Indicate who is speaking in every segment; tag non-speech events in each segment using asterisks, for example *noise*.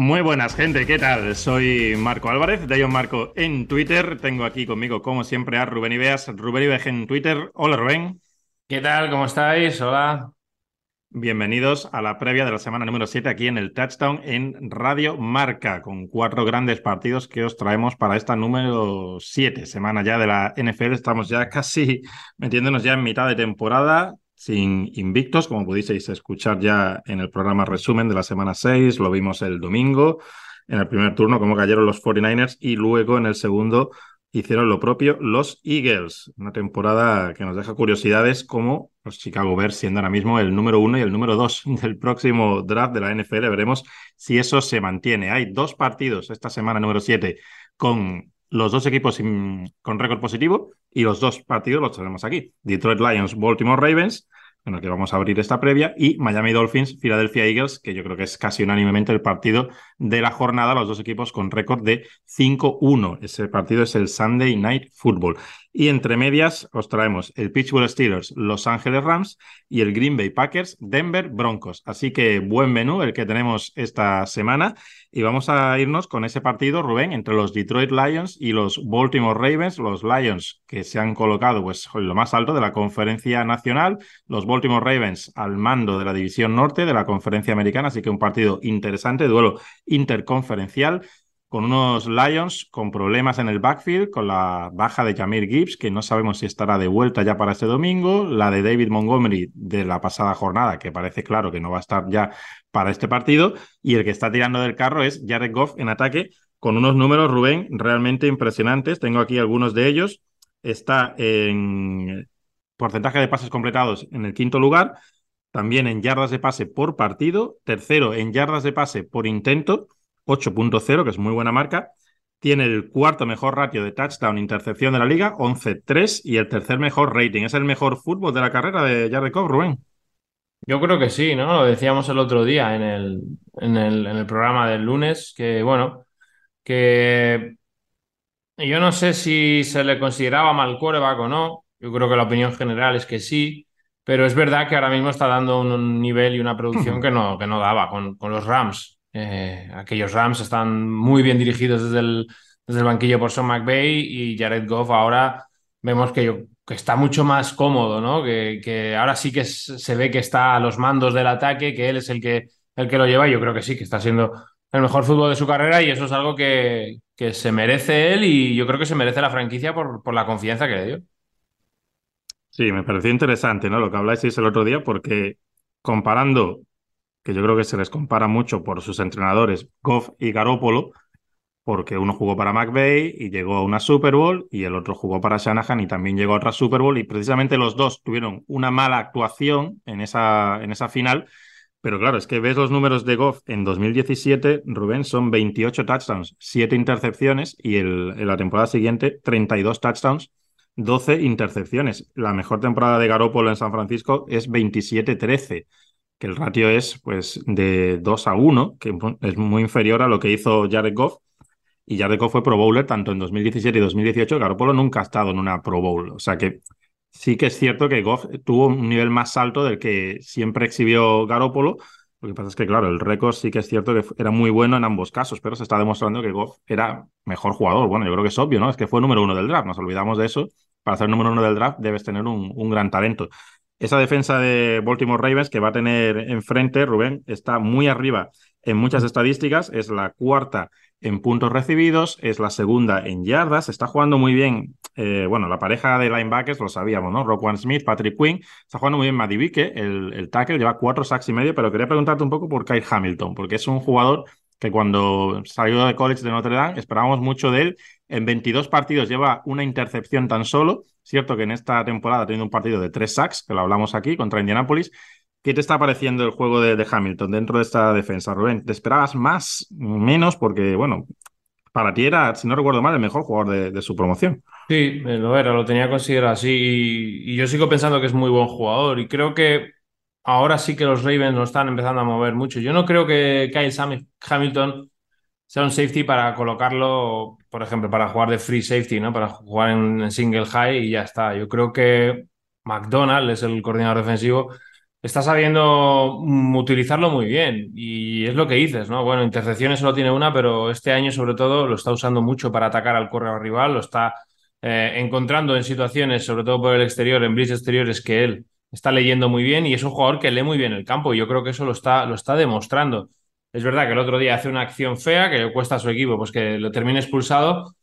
Speaker 1: Muy buenas, gente, ¿qué tal? Soy Marco Álvarez, de Ion Marco en Twitter. Tengo aquí conmigo, como siempre, a Rubén Ibeas. Rubén Ibeas en Twitter. Hola, Rubén.
Speaker 2: ¿Qué tal? ¿Cómo estáis? Hola.
Speaker 1: Bienvenidos a la previa de la semana número 7 aquí en el Touchdown en Radio Marca, con cuatro grandes partidos que os traemos para esta número 7, semana ya de la NFL. Estamos ya casi metiéndonos ya en mitad de temporada, sin invictos, como pudisteis escuchar ya en el programa resumen de la semana 6, lo vimos el domingo, en el primer turno, cómo cayeron los 49ers y luego en el segundo hicieron lo propio los Eagles. Una temporada que nos deja curiosidades como los Chicago Bears siendo ahora mismo el número uno y el número dos *laughs* del próximo draft de la NFL. Veremos si eso se mantiene. Hay dos partidos esta semana número siete con los dos equipos con récord positivo y los dos partidos los tenemos aquí. Detroit Lions, Baltimore Ravens en el que vamos a abrir esta previa, y Miami Dolphins, Philadelphia Eagles, que yo creo que es casi unánimemente el partido de la jornada, los dos equipos con récord de 5-1. Ese partido es el Sunday Night Football. Y entre medias os traemos el Pittsburgh Steelers, Los Ángeles Rams y el Green Bay Packers, Denver Broncos. Así que buen menú el que tenemos esta semana. Y vamos a irnos con ese partido, Rubén, entre los Detroit Lions y los Baltimore Ravens. Los Lions que se han colocado pues, en lo más alto de la conferencia nacional, los Baltimore Ravens al mando de la división norte de la conferencia americana. Así que un partido interesante, duelo interconferencial con unos Lions con problemas en el backfield, con la baja de Jamir Gibbs, que no sabemos si estará de vuelta ya para este domingo, la de David Montgomery de la pasada jornada, que parece claro que no va a estar ya para este partido, y el que está tirando del carro es Jared Goff en ataque, con unos números, Rubén, realmente impresionantes. Tengo aquí algunos de ellos. Está en porcentaje de pases completados en el quinto lugar, también en yardas de pase por partido, tercero en yardas de pase por intento, 8.0, que es muy buena marca. Tiene el cuarto mejor ratio de touchdown intercepción de la liga, 11.3, y el tercer mejor rating. ¿Es el mejor fútbol de la carrera de Jared Cobb, Rubén?
Speaker 2: Yo creo que sí, ¿no? Lo decíamos el otro día en el, en el, en el programa del lunes, que bueno, que yo no sé si se le consideraba mal quarterback o no. Yo creo que la opinión general es que sí, pero es verdad que ahora mismo está dando un, nivel y una producción que no, que no daba con, con los Rams. Eh, aquellos Rams están muy bien dirigidos desde el, desde el banquillo por Son McVay y Jared Goff ahora vemos que, que está mucho más cómodo, ¿no? Que, que ahora sí que se ve que está a los mandos del ataque, que él es el que, el que lo lleva y yo creo que sí, que está siendo el mejor fútbol de su carrera y eso es algo que, que se merece él y yo creo que se merece la franquicia por, por la confianza que le dio.
Speaker 1: Sí, me pareció interesante, ¿no? Lo que habláis el otro día, porque comparando que yo creo que se les compara mucho por sus entrenadores, Goff y Garópolo, porque uno jugó para McVeigh y llegó a una Super Bowl y el otro jugó para Shanahan y también llegó a otra Super Bowl y precisamente los dos tuvieron una mala actuación en esa, en esa final. Pero claro, es que ves los números de Goff en 2017, Rubén, son 28 touchdowns, 7 intercepciones y en la temporada siguiente 32 touchdowns, 12 intercepciones. La mejor temporada de Garópolo en San Francisco es 27-13 que el ratio es pues de 2 a 1, que es muy inferior a lo que hizo Jared Goff. Y Jared Goff fue Pro Bowler tanto en 2017 y 2018. Garoppolo nunca ha estado en una Pro Bowl. O sea que sí que es cierto que Goff tuvo un nivel más alto del que siempre exhibió Garoppolo. Lo que pasa es que, claro, el récord sí que es cierto que era muy bueno en ambos casos, pero se está demostrando que Goff era mejor jugador. Bueno, yo creo que es obvio, ¿no? Es que fue número uno del draft. Nos olvidamos de eso. Para ser número uno del draft debes tener un, un gran talento. Esa defensa de Baltimore Ravens que va a tener enfrente, Rubén, está muy arriba en muchas estadísticas. Es la cuarta en puntos recibidos, es la segunda en yardas. Está jugando muy bien, eh, bueno, la pareja de linebackers, lo sabíamos, ¿no? Roquan Smith, Patrick Quinn. Está jugando muy bien Madivike, el, el tackle, lleva cuatro sacks y medio, pero quería preguntarte un poco por Kyle Hamilton, porque es un jugador que cuando salió de college de Notre Dame esperábamos mucho de él. En 22 partidos lleva una intercepción tan solo. Cierto que en esta temporada ha tenido un partido de tres sacks, que lo hablamos aquí, contra Indianapolis. ¿Qué te está pareciendo el juego de, Hamilton dentro de esta defensa, Rubén? ¿Te esperabas más, menos? Porque, bueno, para ti era, si no recuerdo mal, el mejor jugador de, su promoción.
Speaker 2: Sí, lo era, lo tenía considerado así. Y, y, yo sigo pensando que es muy buen jugador. Y creo que ahora sí que los Ravens lo están empezando a mover mucho. Yo no creo que Kyle Hamilton sea un safety para colocarlo, por ejemplo, para jugar de free safety, ¿no? Para jugar en, single high y ya está. Yo creo que McDonald es el coordinador defensivo está sabiendo mm, utilizarlo muy bien. Y es lo que dices, ¿no? Bueno, intercepciones solo tiene una, pero este año sobre todo lo está usando mucho para atacar al correo rival, lo está eh, encontrando en situaciones, sobre todo por el exterior, en blitz exteriores, que él está leyendo muy bien y es un jugador que lee muy bien el campo y yo creo que eso lo está, lo está demostrando. Es verdad que el otro día hace una acción fea que le cuesta a su equipo pues que lo termine expulsado,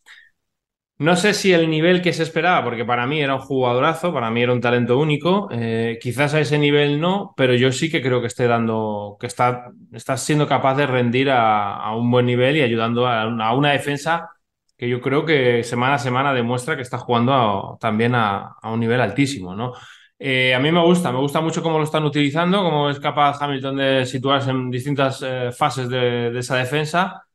Speaker 2: no sé si el nivel que se esperaba, porque para mí era un jugadorazo, para mí era un talento único, eh, quizás a ese nivel no, pero yo sí que creo que esté dando, que está, está siendo capaz de rendir a, un buen nivel y ayudando a una, defensa que yo creo que semana a semana demuestra que está jugando también a, un nivel altísimo, ¿no? Eh, a mí me gusta, me gusta mucho cómo lo están utilizando, cómo es capaz Hamilton de situarse en distintas eh, fases de esa defensa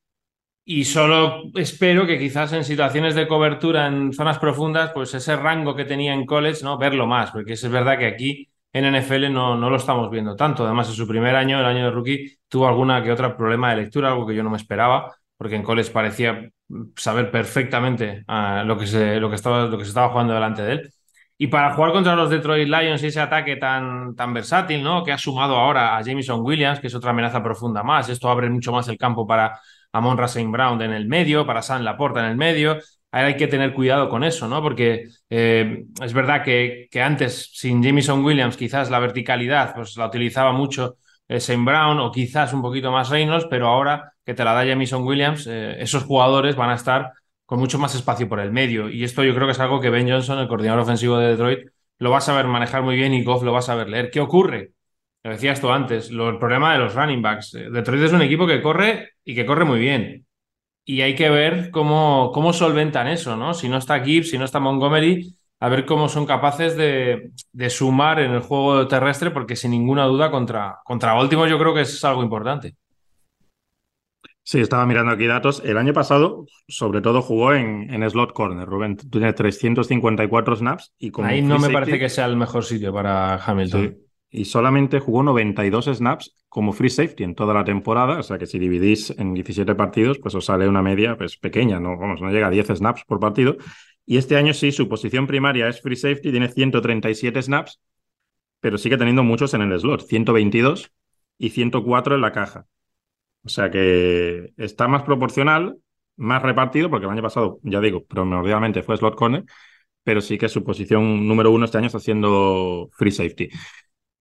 Speaker 2: y solo espero que quizás en situaciones de cobertura en zonas profundas, pues ese rango que tenía en college, ¿no? Verlo más, porque es verdad que aquí en NFL no, no lo estamos viendo tanto. Además, en su primer año, el año de rookie, tuvo alguna que otra problema de lectura, algo que yo no me esperaba, porque en college parecía saber perfectamente ah, lo, que se, lo, que estaba, lo que se estaba jugando delante de él. Y para jugar contra los Detroit Lions y ese ataque tan, tan versátil, ¿no? Que ha sumado ahora a Jameson Williams, que es otra amenaza profunda más. Esto abre mucho más el campo para Amon Racing Brown en el medio, para San Laporta en el medio. Ahí hay que tener cuidado con eso, ¿no? Porque eh, es verdad que, que, antes, sin Jameson Williams, quizás la verticalidad pues la utilizaba mucho eh, Saint Brown o quizás un poquito más Reynolds, pero ahora que te la da Jameson Williams, eh, esos jugadores van a estar con mucho más espacio por el medio. Y esto yo creo que es algo que Ben Johnson, el coordinador ofensivo de Detroit, lo va a saber manejar muy bien y Goff lo va a saber leer. ¿Qué ocurre? Lo decías tú antes, el problema de los running backs. Eh, Detroit es un equipo que corre y que corre muy bien. Y hay que ver cómo, cómo solventan eso, ¿no? Si no está Gibbs, si no está Montgomery, a ver cómo son capaces de, sumar en el juego terrestre, porque sin ninguna duda contra, contra Baltimore yo creo que es algo importante.
Speaker 1: Sí, estaba mirando aquí datos. El año pasado, sobre todo, jugó en, en slot corner. Rubén tiene 354 snaps y como
Speaker 2: Ahí no me parece que sea el mejor sitio para Hamilton
Speaker 1: y solamente jugó 92 snaps como free safety en toda la temporada, o sea que si dividís en 17 partidos, pues os sale una media pues pequeña, no, vamos, no llega a 10 snaps por partido. Y este año sí, su posición primaria es free safety, tiene 137 snaps, pero sigue teniendo muchos en el slot, 122 y 104 en la caja. O sea que está más proporcional, más repartido, porque el año pasado, ya digo, primordialmente fue slot corner, pero sí que su posición número uno este año está haciendo free safety.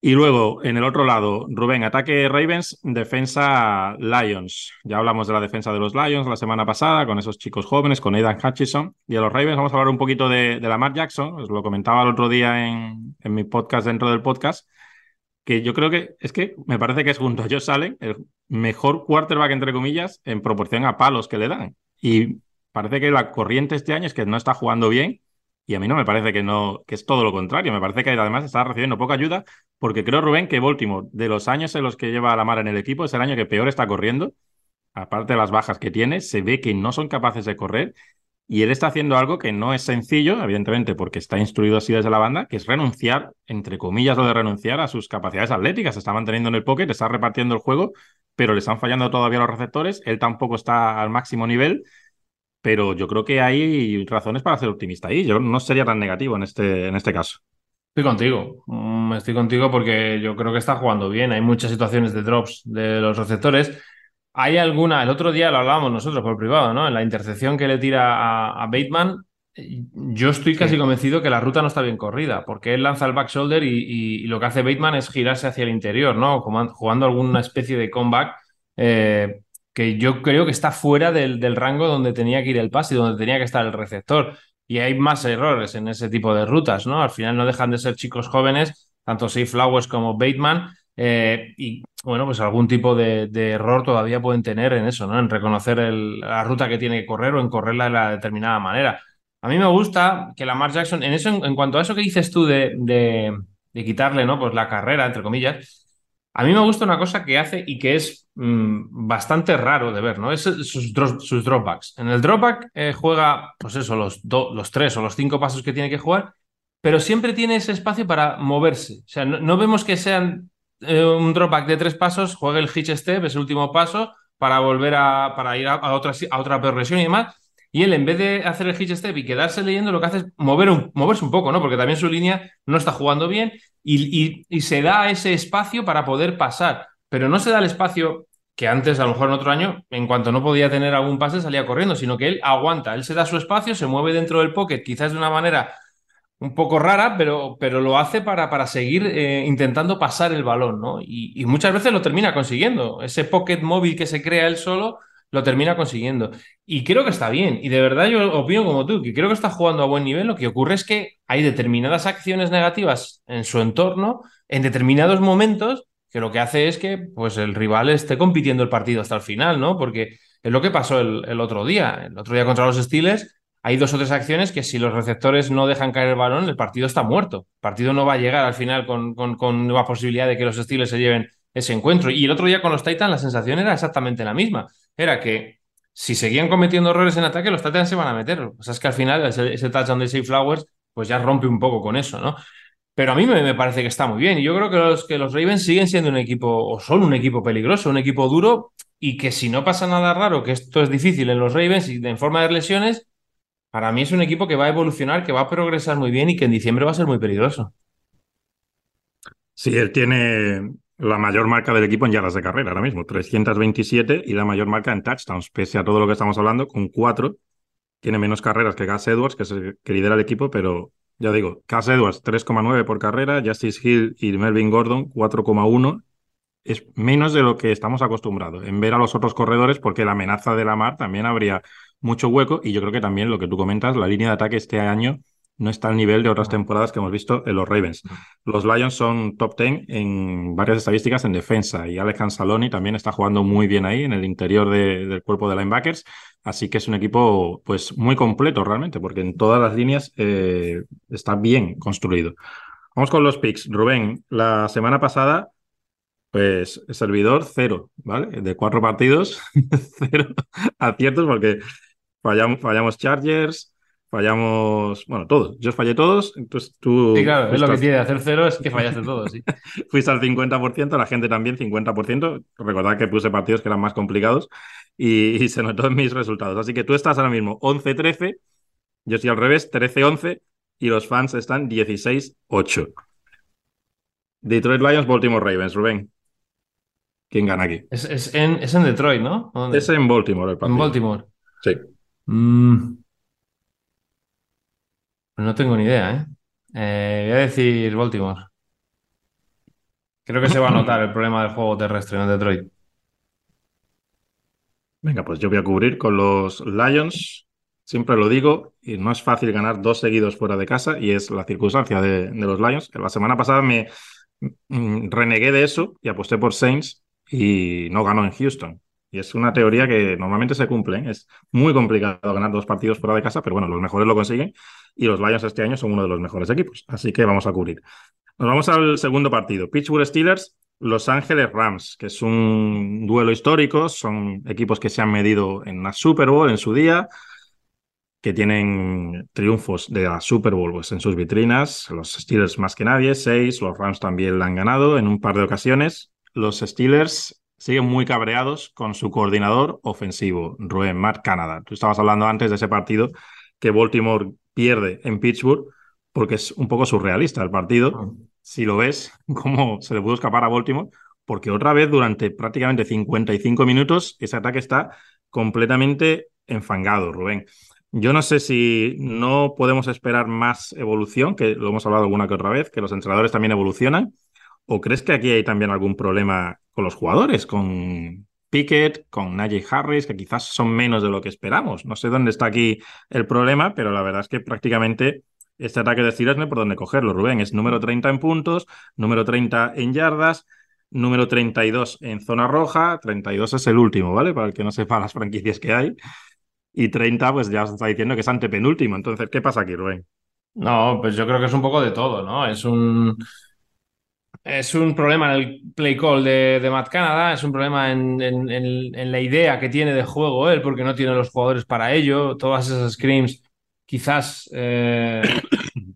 Speaker 1: Y luego, en el otro lado, Rubén, ataque Ravens, defensa Lions. Ya hablamos de la defensa de los Lions la semana pasada, con esos chicos jóvenes, con Aidan Hutchison. Y a los Ravens vamos a hablar un poquito de, de Lamar Jackson. Os lo comentaba el otro día en, en, mi podcast dentro del podcast, que yo creo que es que me parece que es junto a Josh Allen el mejor quarterback, entre comillas, en proporción a palos que le dan. Y parece que la corriente este año es que no está jugando bien y a mí no me parece que no, que es todo lo contrario. Me parece que además está recibiendo poca ayuda, porque creo, Rubén, que Baltimore, de los años en los que lleva a la mar en el equipo, es el año que peor está corriendo. Aparte de las bajas que tiene, se ve que no son capaces de correr. Y él está haciendo algo que no es sencillo, evidentemente, porque está instruido así desde la banda, que es renunciar, entre comillas, lo de renunciar a sus capacidades atléticas. Se está manteniendo en el pocket, está repartiendo el juego, pero le están fallando todavía los receptores. Él tampoco está al máximo nivel pero yo creo que hay razones para ser optimista ahí. Yo no sería tan negativo en este, en este caso.
Speaker 2: Estoy contigo, mm, estoy contigo porque yo creo que está jugando bien. Hay muchas situaciones de drops de los receptores. Hay alguna, el otro día lo hablábamos nosotros por privado, ¿no? En la intercepción que le tira a, Bateman, yo estoy casi convencido que la ruta no está bien corrida, porque él lanza el back shoulder y, lo que hace Bateman es girarse hacia el interior, ¿no? Jugando alguna especie de comeback. Eh, que yo creo que está fuera del, rango donde tenía que ir el pase y donde tenía que estar el receptor. Y hay más errores en ese tipo de rutas, ¿no? Al final no dejan de ser chicos jóvenes, tanto Safe Flowers como Bateman, eh, y bueno, pues algún tipo de, error todavía pueden tener en eso, ¿no? En reconocer la ruta que tiene que correr o en correrla de la determinada manera. A mí me gusta que Lamar Jackson, en eso, en, cuanto a eso que dices tú de, de, quitarle, ¿no? Pues la carrera, entre comillas, a mí me gusta una cosa que hace y que es mm, bastante raro de ver, ¿no? Es sus, sus dropbacks. En el dropback eh, juega, pues eso, los, los tres o los cinco pasos que tiene que jugar, pero siempre tiene ese espacio para moverse. O sea, no, vemos que sean eh, un dropback de tres pasos, juegue el hitch step, es el último paso, para volver a, para ir a, otra, a otra progresión y demás. Y él, en vez de hacer el hitch step y quedarse leyendo, lo que hace es mover un, moverse un poco, ¿no? Porque también su línea no está jugando bien y, y, se da ese espacio para poder pasar. Pero no se da el espacio que antes, a lo mejor en otro año, en cuanto no podía tener algún pase, salía corriendo, sino que él aguanta, él se da su espacio, se mueve dentro del pocket, quizás de una manera un poco rara, pero, pero lo hace para, para seguir eh, intentando pasar el balón, ¿no? Y, muchas veces lo termina consiguiendo. Ese pocket móvil que se crea él solo lo termina consiguiendo. Y creo que está bien. Y de verdad yo opino como tú, que creo que está jugando a buen nivel. Lo que ocurre es que hay determinadas acciones negativas en su entorno, en determinados momentos, que lo que hace es que pues, el rival esté compitiendo el partido hasta el final, ¿no? Porque es lo que pasó el, el otro día. El otro día contra los Steelers hay dos o tres acciones que si los receptores no dejan caer el balón, el partido está muerto. El partido no va a llegar al final con, con, nueva posibilidad de que los Steelers se lleven ese encuentro. Y el otro día con los Titans la sensación era exactamente la misma. Era que si seguían cometiendo errores en ataque, los Titans se van a meter. O sea, es que al final ese, touchdown de Safe Flowers pues ya rompe un poco con eso, ¿no? Pero a mí me, parece que está muy bien. Y yo creo que los, que los Ravens siguen siendo un equipo, o son un equipo peligroso, un equipo duro, y que si no pasa nada raro, que esto es difícil en los Ravens y en forma de lesiones, para mí es un equipo que va a evolucionar, que va a progresar muy bien y que en diciembre va a ser muy peligroso.
Speaker 1: Sí, él tiene la mayor marca del equipo en yardas de carrera ahora mismo, 327 y la mayor marca en touchdowns, pese a todo lo que estamos hablando, con cuatro. Tiene menos carreras que Gas Edwards, que es el que lidera el equipo, pero ya digo, Gas Edwards 3,9 por carrera, Justice Hill y Melvin Gordon 4,1. Es menos de lo que estamos acostumbrados en ver a los otros corredores, porque la amenaza de la mar también habría mucho hueco y yo creo que también lo que tú comentas, la línea de ataque este año no está al nivel de otras temporadas que hemos visto en los Ravens. Los Lions son top 10 en varias estadísticas en defensa y Alex Saloni también está jugando muy bien ahí en el interior del cuerpo de linebackers, así que es un equipo pues muy completo realmente porque en todas las líneas eh, está bien construido. Vamos con los picks. Rubén, la semana pasada pues servidor cero, ¿vale? De cuatro partidos, *laughs* cero aciertos porque Fallamos, fallamos Chargers, fallamos, bueno, todos. Yo fallé todos, entonces tú...
Speaker 2: Sí, claro, es lo que tiene hacer cero, es que fallaste todos, sí. *laughs*
Speaker 1: fuiste al 50%, la gente también 50%. Recordad que puse partidos que eran más complicados y, se notó en mis resultados. Así que tú estás ahora mismo 11-13, yo estoy al revés, 13-11 y los fans están 16-8. Detroit Lions, Baltimore Ravens, Rubén. ¿Quién gana aquí?
Speaker 2: Es, en, es en, Detroit, ¿no?
Speaker 1: Es en Baltimore el partido.
Speaker 2: En Baltimore.
Speaker 1: Sí.
Speaker 2: Mm. Pues no tengo ni idea, ¿eh? ¿eh? Voy a decir Baltimore. Creo que se va a notar el problema del juego terrestre en Detroit.
Speaker 1: Venga, pues yo voy a cubrir con los Lions. Siempre lo digo, y no es fácil ganar dos seguidos fuera de casa, y es la circunstancia de, de los Lions. La semana pasada me mm, renegué de eso y aposté por Saints y no ganó en Houston. Y es una teoría que normalmente se cumple. ¿eh? Es muy complicado ganar dos partidos fuera de casa, pero bueno, los mejores lo consiguen y los Lions este año son uno de los mejores equipos. Así que vamos a cubrir. Nos vamos al segundo partido. Pittsburgh Steelers, Los Ángeles Rams, que es un duelo histórico. Son equipos que se han medido en la Super Bowl en su día, que tienen triunfos de la Super Bowl pues, en sus vitrinas. Los Steelers más que nadie, seis. Los Rams también la han ganado en un par de ocasiones. Los Steelers siguen muy cabreados con su coordinador ofensivo, Rubén Matt Canada. Tú estabas hablando antes de ese partido que Baltimore pierde en Pittsburgh porque es un poco surrealista el partido. Ah. Si lo ves, *laughs* cómo se le pudo escapar a Baltimore, porque otra vez durante prácticamente 55 minutos ese ataque está completamente enfangado, Rubén. Yo no sé si no podemos esperar más evolución, que lo hemos hablado alguna que otra vez, que los entrenadores también evolucionan, ¿O crees que aquí hay también algún problema con los jugadores, con Pickett, con Najee Harris, que quizás son menos de lo que esperamos? No sé dónde está aquí el problema, pero la verdad es que prácticamente este ataque de Steelers no hay por dónde cogerlo, Rubén. Es número 30 en puntos, número 30 en yardas, número 32 en zona roja, 32 es el último, ¿vale? Para el que no sepa las franquicias que hay. Y 30, pues ya se está diciendo que es antepenúltimo. Entonces, ¿qué pasa aquí, Rubén?
Speaker 2: No, pues yo creo que es un poco de todo, ¿no? Es un es un problema en el play call de, de Matt Canada, es un problema en, la idea que tiene de juego él, porque no tiene los jugadores para ello. Todas esas screams, quizás eh,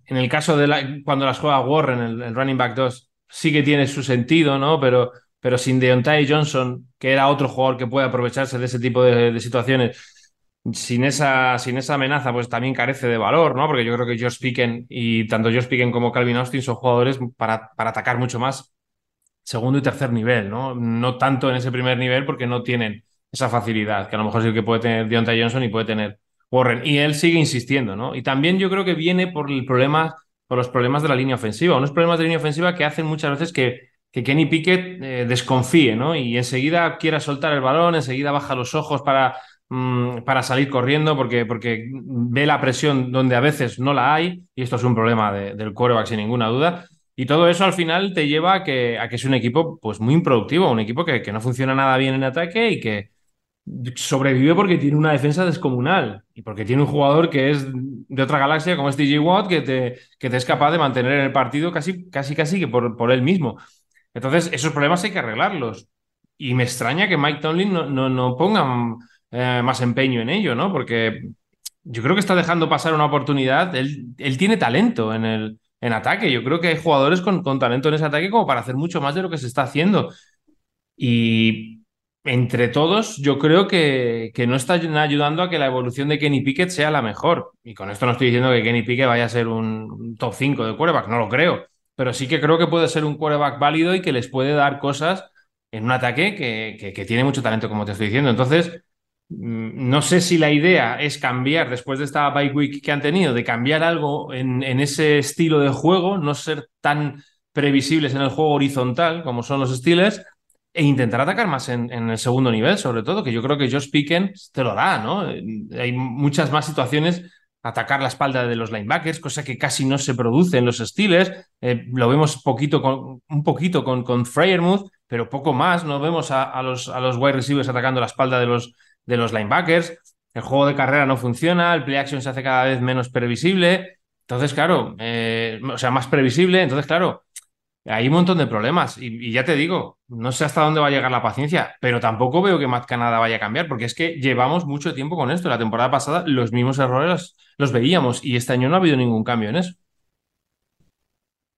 Speaker 2: en el caso de cuando las juega Warren, el, el, running back 2, sí que tiene su sentido, ¿no? Pero, pero sin Deontay Johnson, que era otro jugador que puede aprovecharse de ese tipo de, situaciones, sin esa, sin esa amenaza, pues también carece de valor, ¿no? Porque yo creo que Josh Picken y tanto Josh Picken como Calvin Austin son jugadores para, para atacar mucho más segundo y tercer nivel, ¿no? No tanto en ese primer nivel porque no tienen esa facilidad, que a lo mejor es el que puede tener Deontay Johnson y puede tener Warren. Y él sigue insistiendo, ¿no? Y también yo creo que viene por el problema, por los problemas de la línea ofensiva, unos problemas de línea ofensiva que hacen muchas veces que, que Kenny Pickett eh, desconfíe, ¿no? Y enseguida quiera soltar el balón, enseguida baja los ojos para Mm, para salir corriendo porque, porque ve la presión donde a veces no la hay, y esto es un problema del quarterback sin ninguna duda. Y todo eso al final te lleva a que, a que es un equipo pues, muy improductivo, un equipo que, que no funciona nada bien en ataque y que sobrevive porque tiene una defensa descomunal y porque tiene un jugador que es de otra galaxia como es DJ Watt que te, que te es capaz de mantener en el partido casi, casi, casi que por, por él mismo. Entonces, esos problemas hay que arreglarlos. Y me extraña que Mike Tomlin no, no, no ponga eh, más empeño en ello, ¿no? Porque yo creo que está dejando pasar una oportunidad. Él, él tiene talento en el en ataque. Yo creo que hay jugadores con, con, talento en ese ataque como para hacer mucho más de lo que se está haciendo. Y entre todos, yo creo que, que no están ayudando a que la evolución de Kenny Pickett sea la mejor. Y con esto no estoy diciendo que Kenny Pickett vaya a ser un top 5 de quarterback, no lo creo. Pero sí que creo que puede ser un quarterback válido y que les puede dar cosas en un ataque que, que, tiene mucho talento, como te estoy diciendo. Entonces, no sé si la idea es cambiar después de esta bike week que han tenido, de cambiar algo en, ese estilo de juego, no ser tan previsibles en el juego horizontal como son los Steelers e intentar atacar más en, el segundo nivel, sobre todo, que yo creo que Josh Pickens te lo da, ¿no? Hay muchas más situaciones atacar la espalda de los linebackers, cosa que casi no se produce en los Steelers. Eh, lo vemos poquito con, un poquito con, con Freyermuth, pero poco más. No vemos a, los, a los wide receivers atacando la espalda de los, de los linebackers. El juego de carrera no funciona, el play action se hace cada vez menos previsible. Entonces, claro, eh, o sea, más previsible. Entonces, claro, hay un montón de problemas. Y, ya te digo, no sé hasta dónde va a llegar la paciencia, pero tampoco veo que Matt Canada vaya a cambiar, porque es que llevamos mucho tiempo con esto. La temporada pasada los mismos errores los veíamos y este año no ha habido ningún cambio en eso.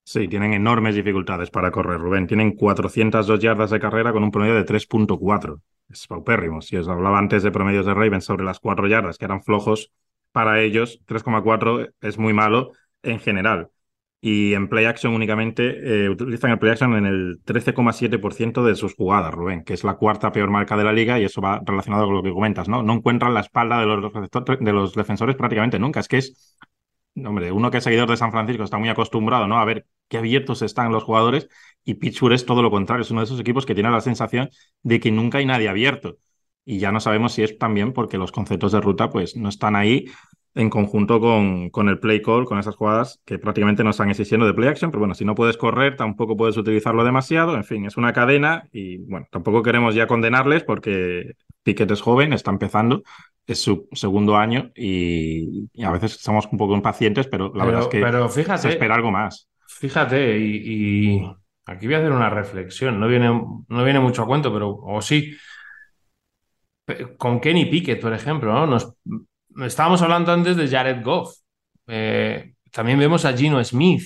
Speaker 1: Sí, tienen enormes dificultades para correr, Rubén. Tienen 402 yardas de carrera con un promedio de 3.4 es paupérrimo. Si os hablaba antes de promedios de Ravens sobre las cuatro yardas, que eran flojos para ellos, 3,4 es muy malo en general. Y en play action únicamente eh, utilizan el play action en el 13,7% de sus jugadas, Rubén, que es la cuarta peor marca de la liga y eso va relacionado con lo que comentas, ¿no? No encuentran la espalda de los, de los defensores prácticamente nunca. Es que es, hombre, uno que es seguidor de San Francisco está muy acostumbrado, ¿no? A ver qué abiertos están los jugadores y Pittsburgh es todo lo contrario, es uno de esos equipos que tiene la sensación de que nunca hay nadie abierto. Y ya no sabemos si es también porque los conceptos de ruta pues no están ahí en conjunto con, con el play call, con esas jugadas que prácticamente no están existiendo de play action, pero bueno, si no puedes correr, tampoco puedes utilizarlo demasiado, en fin, es una cadena y bueno, tampoco queremos ya condenarles porque Piquet es joven, está empezando, es su segundo año y, a veces somos un poco impacientes, pero la verdad es que
Speaker 2: pero fíjate,
Speaker 1: se espera algo más.
Speaker 2: Fíjate, y Aquí voy a hacer una reflexión, no viene, no viene mucho a cuento, pero o sí. Con Kenny Pickett, por ejemplo, ¿no? Nos, estábamos hablando antes de Jared Goff. Eh, también vemos a Gino Smith.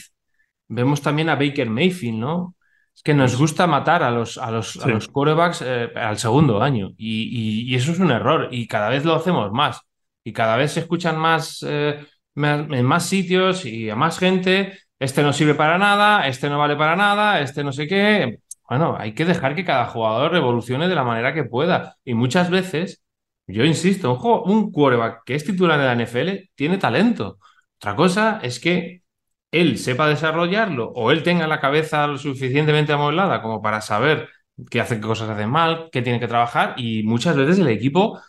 Speaker 2: Vemos también a Baker Mayfield, ¿no? Es que nos gusta matar a los, a los, a los quarterbacks eh, al segundo año. Y, eso es un error. Y cada vez lo hacemos más. Y cada vez se escuchan más, eh, en más sitios y a más gente este no sirve para nada, este no vale para nada, este no sé qué. Bueno, hay que dejar que cada jugador evolucione de la manera que pueda. Y muchas veces, yo insisto, un, un quarterback que es titular de la NFL tiene talento. Otra cosa es que él sepa desarrollarlo o él tenga la cabeza lo suficientemente amueblada como para saber qué hace, qué cosas hacen mal, qué tiene que trabajar y muchas veces el equipo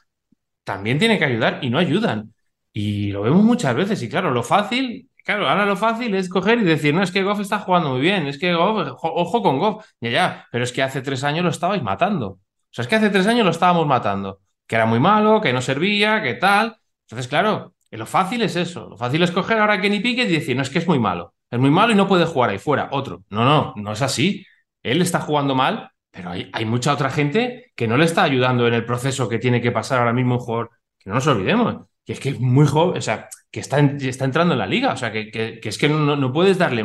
Speaker 2: también tiene que ayudar y no ayudan. Y lo vemos muchas veces y claro, lo fácil Claro, ahora lo fácil es coger y decir, no, es que Goff está jugando muy bien, es que ojo con Goff, ya, ya, pero es que hace tres años lo estabais matando. O sea, es que hace tres años lo estábamos matando, que era muy malo, que no servía, que tal. Entonces, claro, lo fácil es eso, lo fácil es coger ahora a Kenny Pickett y decir, no, es que es muy malo, es muy malo y no puede jugar ahí fuera, otro. No, no, no es así. Él está jugando mal, pero hay, hay mucha otra gente que no le está ayudando en el proceso que tiene que pasar ahora mismo un jugador, que no nos olvidemos, que es que es muy joven, o sea, que está, entrando en la liga. O sea, que, que, es que no, no, puedes darle,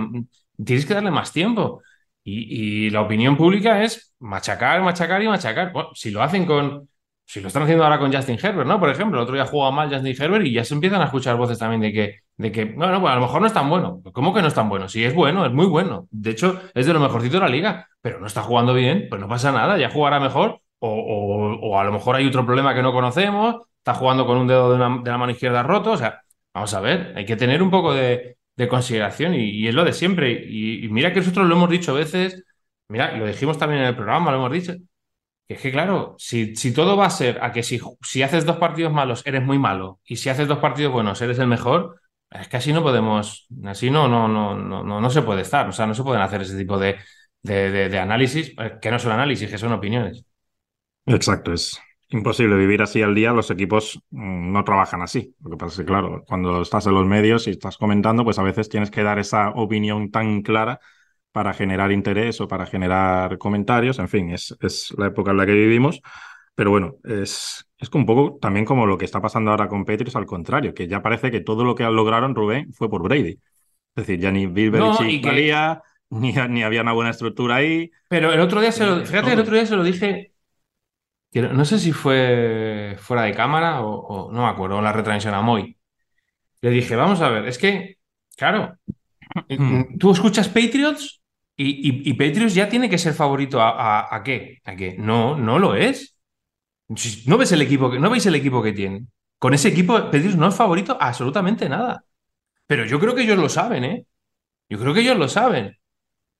Speaker 2: tienes que darle más tiempo. Y, y, la opinión pública es machacar, machacar y machacar. Si lo hacen con, Si lo están haciendo ahora con Justin Herbert, ¿no? Por ejemplo, el otro día jugaba mal Justin Herbert y ya se empiezan a escuchar voces también de que, de que bueno, pues a lo mejor no es tan bueno. ¿Cómo que no es tan bueno? Sí, es bueno, es muy bueno. De hecho, es de lo mejorcito de la liga, pero no está jugando bien, pues no pasa nada, ya jugará mejor. O, a lo mejor hay otro problema que no conocemos, está jugando con un dedo de, la mano izquierda roto. O sea, vamos a ver, hay que tener un poco de, consideración y, es lo de siempre. Y, mira que nosotros lo hemos dicho a veces, mira, lo dijimos también en el programa, lo hemos dicho, es que claro, si, si, todo va a ser a que si, si haces dos partidos malos eres muy malo y si haces dos partidos buenos eres el mejor, es que así no podemos, así no, no, no, no, no, se puede estar, o sea, no se pueden hacer ese tipo de, de, análisis, eh, que no son análisis, que son opiniones.
Speaker 1: Exacto, es imposible vivir así al día, los equipos mm, no trabajan así. Lo que pasa es que, claro, cuando estás en los medios y estás comentando, pues a veces tienes que dar esa opinión tan clara para generar interés o para generar comentarios. En fin, es, es la época en la que vivimos. Pero bueno, es, es un poco también como lo que está pasando ahora con Patriots, al contrario, que ya parece que todo lo que lograron Rubén fue por Brady. Es decir, ya ni Bill Belichick valía, *laughs* ni, ni, había una buena estructura ahí.
Speaker 2: Pero el otro día se lo, fíjate, el otro día se lo dije, no sé si fue fuera de cámara o, no me acuerdo, la retransmisión a Moy. Le dije, vamos a ver, es que, claro, hmm. tú escuchas Patriots y, y, Patriots ya tiene que ser favorito a, a, qué? ¿A qué? No, no lo es. No ves el equipo que, no veis el equipo que tiene. Con ese equipo, Patriots no es favorito absolutamente nada. Pero yo creo que ellos lo saben, ¿eh? Yo creo que ellos lo saben.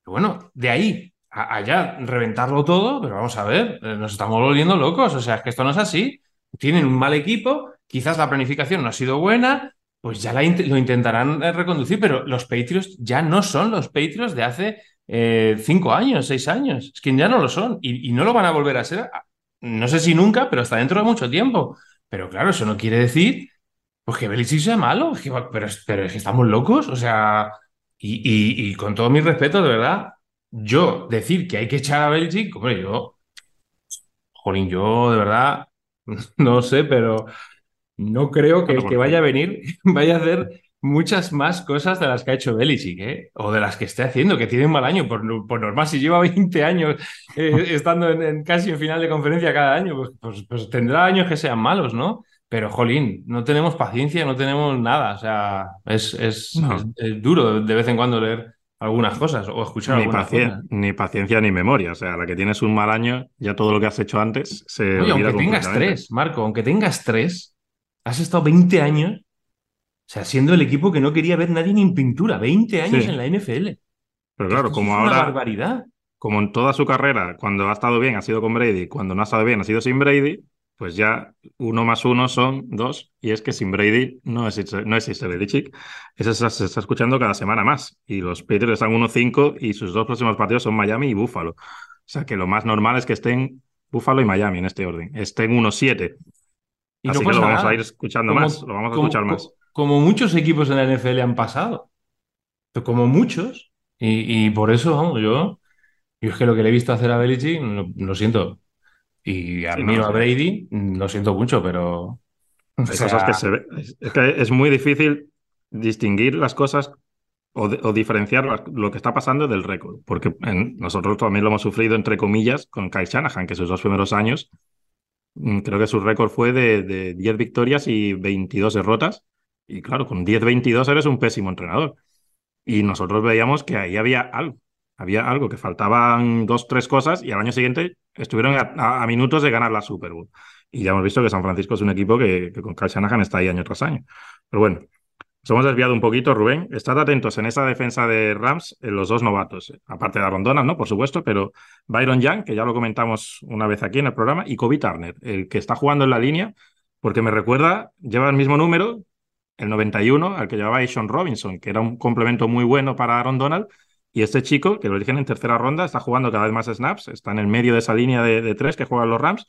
Speaker 2: bueno, de ahí a allá reventarlo todo, pero vamos a ver, eh, nos estamos volviendo locos. O sea, es que esto no es así. Tienen un mal equipo, quizás la planificación no ha sido buena, pues ya lo intentarán eh, reconducir, pero los Patriots ya no son los Patriots de hace eh, cinco años, seis años. Es que ya no lo son y, no lo van a volver a ser, no sé si nunca, pero hasta dentro de mucho tiempo. Pero claro, eso no quiere decir pues que Belichick sea malo, pero, pero es que estamos locos, o sea, y, con todo mi respeto, de verdad, yo decir que hay que echar a Belichick, hombre, yo, jolín, yo de verdad, *laughs* no sé, pero no creo que el que vaya a venir *laughs* vaya a hacer muchas más cosas de las que ha hecho Belichick, ¿eh? o de las que esté haciendo, que tiene un mal año. Por, normal, si lleva *laughs* 20 años eh, *laughs* estando en, casi en final de conferencia cada año, pues, pues, pues, tendrá años que sean malos, ¿no? Pero, jolín, no tenemos paciencia, no tenemos nada. O sea, es, es, duro de vez en cuando leer algunas cosas o escuchar
Speaker 1: ni
Speaker 2: algunas
Speaker 1: cosas. Ni paciencia ni memoria. O sea, la que tienes un mal año, ya todo lo que has hecho antes se.
Speaker 2: Oye, aunque tengas tres, Marco, aunque tengas tres, has estado 20 años o sea, siendo el equipo que no quería ver nadie ni en pintura, 20 años en la NFL.
Speaker 1: Pero claro, como ahora. Una barbaridad. Como en toda su carrera, cuando ha estado bien ha sido con Brady, cuando no ha estado bien ha sido sin Brady, pues ya uno más uno son dos. Y es que sin Brady no existe, no existe Belichick. Eso se, está escuchando cada semana más. Y los Patriots están 1-5 y sus dos próximos partidos son Miami y Buffalo. O sea que lo más normal es que estén Buffalo y Miami en este orden. Estén 1-7. Así que lo vamos a ir escuchando más. Lo vamos a escuchar más
Speaker 2: como muchos equipos en la NFL han pasado. Como muchos. Y, por eso, vamos, yo, yo es que lo que le he visto hacer a Belichick, lo, siento. Y admiro a Brady, lo siento mucho, pero.
Speaker 1: cosas que se Es que es muy difícil distinguir las cosas o, diferenciar lo que está pasando del récord. Porque nosotros también lo hemos sufrido, entre comillas, con Kyle Shanahan, que sus dos primeros años, creo que su récord fue de, de 10 victorias y 22 derrotas. Y claro, con 10-22 eres un pésimo entrenador. Y nosotros veíamos que ahí había algo. Había algo, que faltaban dos, tres cosas y al año siguiente estuvieron a, minutos de ganar la Super Bowl. Y ya hemos visto que San Francisco es un equipo que, con Kyle Shanahan está ahí año tras año. Pero bueno, hemos desviado un poquito, Rubén. Estad atentos en esa defensa de Rams, en los dos novatos, aparte de Aaron Donald, ¿no? Por supuesto, pero Byron Young, que ya lo comentamos una vez aquí en el programa, y Kobe Turner, el que está jugando en la línea, porque me recuerda, lleva el mismo número, el 91, al que llevaba Sean Robinson, que era un complemento muy bueno para Aaron Donald. Y este chico, que lo eligen en tercera ronda, está jugando cada vez más snaps, está en el medio de esa línea de, tres que juegan los Rams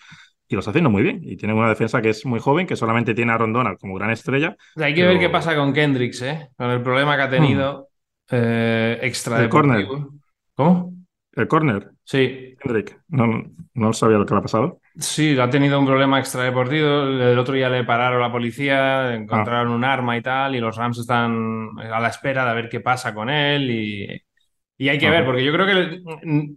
Speaker 1: y lo está haciendo muy bien. Y tiene una defensa que es muy joven, que solamente tiene a Aaron Donald como gran estrella.
Speaker 2: Hay que ver qué pasa con Kendricks, ¿eh? Con el problema que ha tenido hmm. eh, extra
Speaker 1: el corner.
Speaker 2: ¿Cómo?
Speaker 1: El corner.
Speaker 2: Sí.
Speaker 1: Kendrick. No, no sabía lo que le ha pasado.
Speaker 2: Sí, ha tenido un problema extradeportivo. El otro día le pararon la policía, encontraron un arma y tal, y los Rams están a la espera de ver qué pasa con él. Y, Y hay que ver, porque yo creo que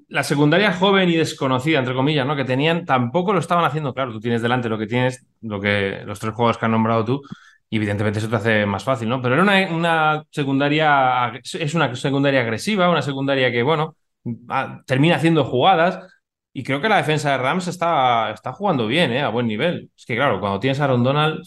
Speaker 2: la secundaria joven y desconocida, entre comillas, ¿no? Que tenían, tampoco lo estaban haciendo. Claro, tú tienes delante lo que tienes, lo que los tres juegos que han nombrado tú, y evidentemente eso te hace más fácil, ¿no? Pero era una, una secundaria, es una secundaria agresiva, una secundaria que, bueno, termina haciendo jugadas. Y creo que la defensa de Rams está, está jugando bien, ¿eh? A buen nivel. Es que, claro, cuando tienes a Aaron Donald,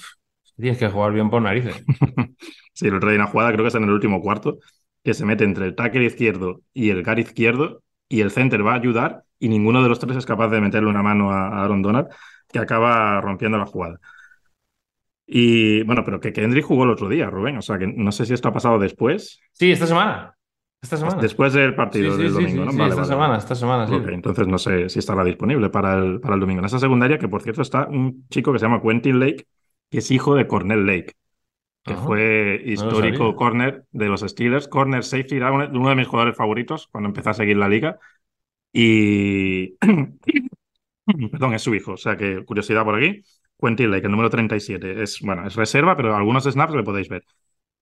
Speaker 2: tienes que jugar bien por narices. *laughs*
Speaker 1: sí, el otro día una jugada, creo que es en el último cuarto, que se mete entre el tackle izquierdo y el gar izquierdo y el center va a ayudar y ninguno de los tres es capaz de meterle una mano a Aaron Donald que acaba rompiendo la jugada. Y bueno, pero que Kendrick jugó el otro día, Rubén. O sea, que no sé si esto ha pasado después.
Speaker 2: Sí, esta semana. Esta semana.
Speaker 1: Después del partido del domingo, ¿no?
Speaker 2: Sí, esta semana, esta semana, sí.
Speaker 1: entonces no sé si estará disponible para el, para el domingo. En esa secundaria, que por cierto está un chico que se llama Quentin Lake, que es hijo de Cornell Lake que fue histórico corner de los Steelers. Corner safety era uno de mis jugadores favoritos cuando empecé a seguir la liga. Y. *coughs* Perdón, es su hijo. O sea que curiosidad por aquí. Quentin Lake, el número 37. Es, bueno, es reserva, pero algunos snaps le podéis ver.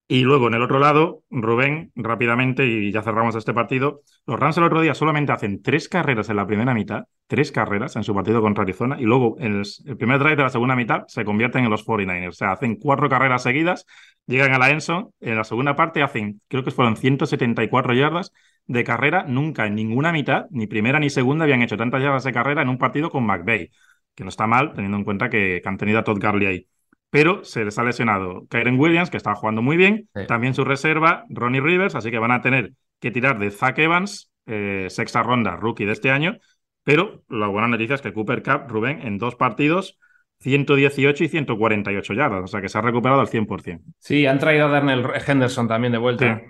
Speaker 1: Y luego en el otro lado, Rubén, rápidamente, y ya cerramos este partido, los Rams el otro día solamente hacen tres carreras en la primera mitad, tres carreras en su partido contra Arizona, y luego en el, primer drive de la segunda mitad se convierten en los 49ers. O sea, hacen cuatro carreras seguidas, llegan a la Enson, en la segunda parte hacen, creo que fueron 174 yardas de carrera, nunca en ninguna mitad, ni primera ni segunda, habían hecho tantas yardas de carrera en un partido con McVeigh, que no está mal, teniendo en cuenta que, han tenido a Todd Garley ahí pero se les ha lesionado Kyren Williams, que estaba jugando muy bien, también su reserva, Ronnie Rivers, así que van a tener que tirar de Zach Evans, eh, sexta ronda, rookie de este año, pero la buena noticia es que Cooper Cup, Rubén, en dos partidos, 118 y 148 yardas, o sea que se ha recuperado al 100%.
Speaker 2: Sí, han traído a Darnell Henderson también de vuelta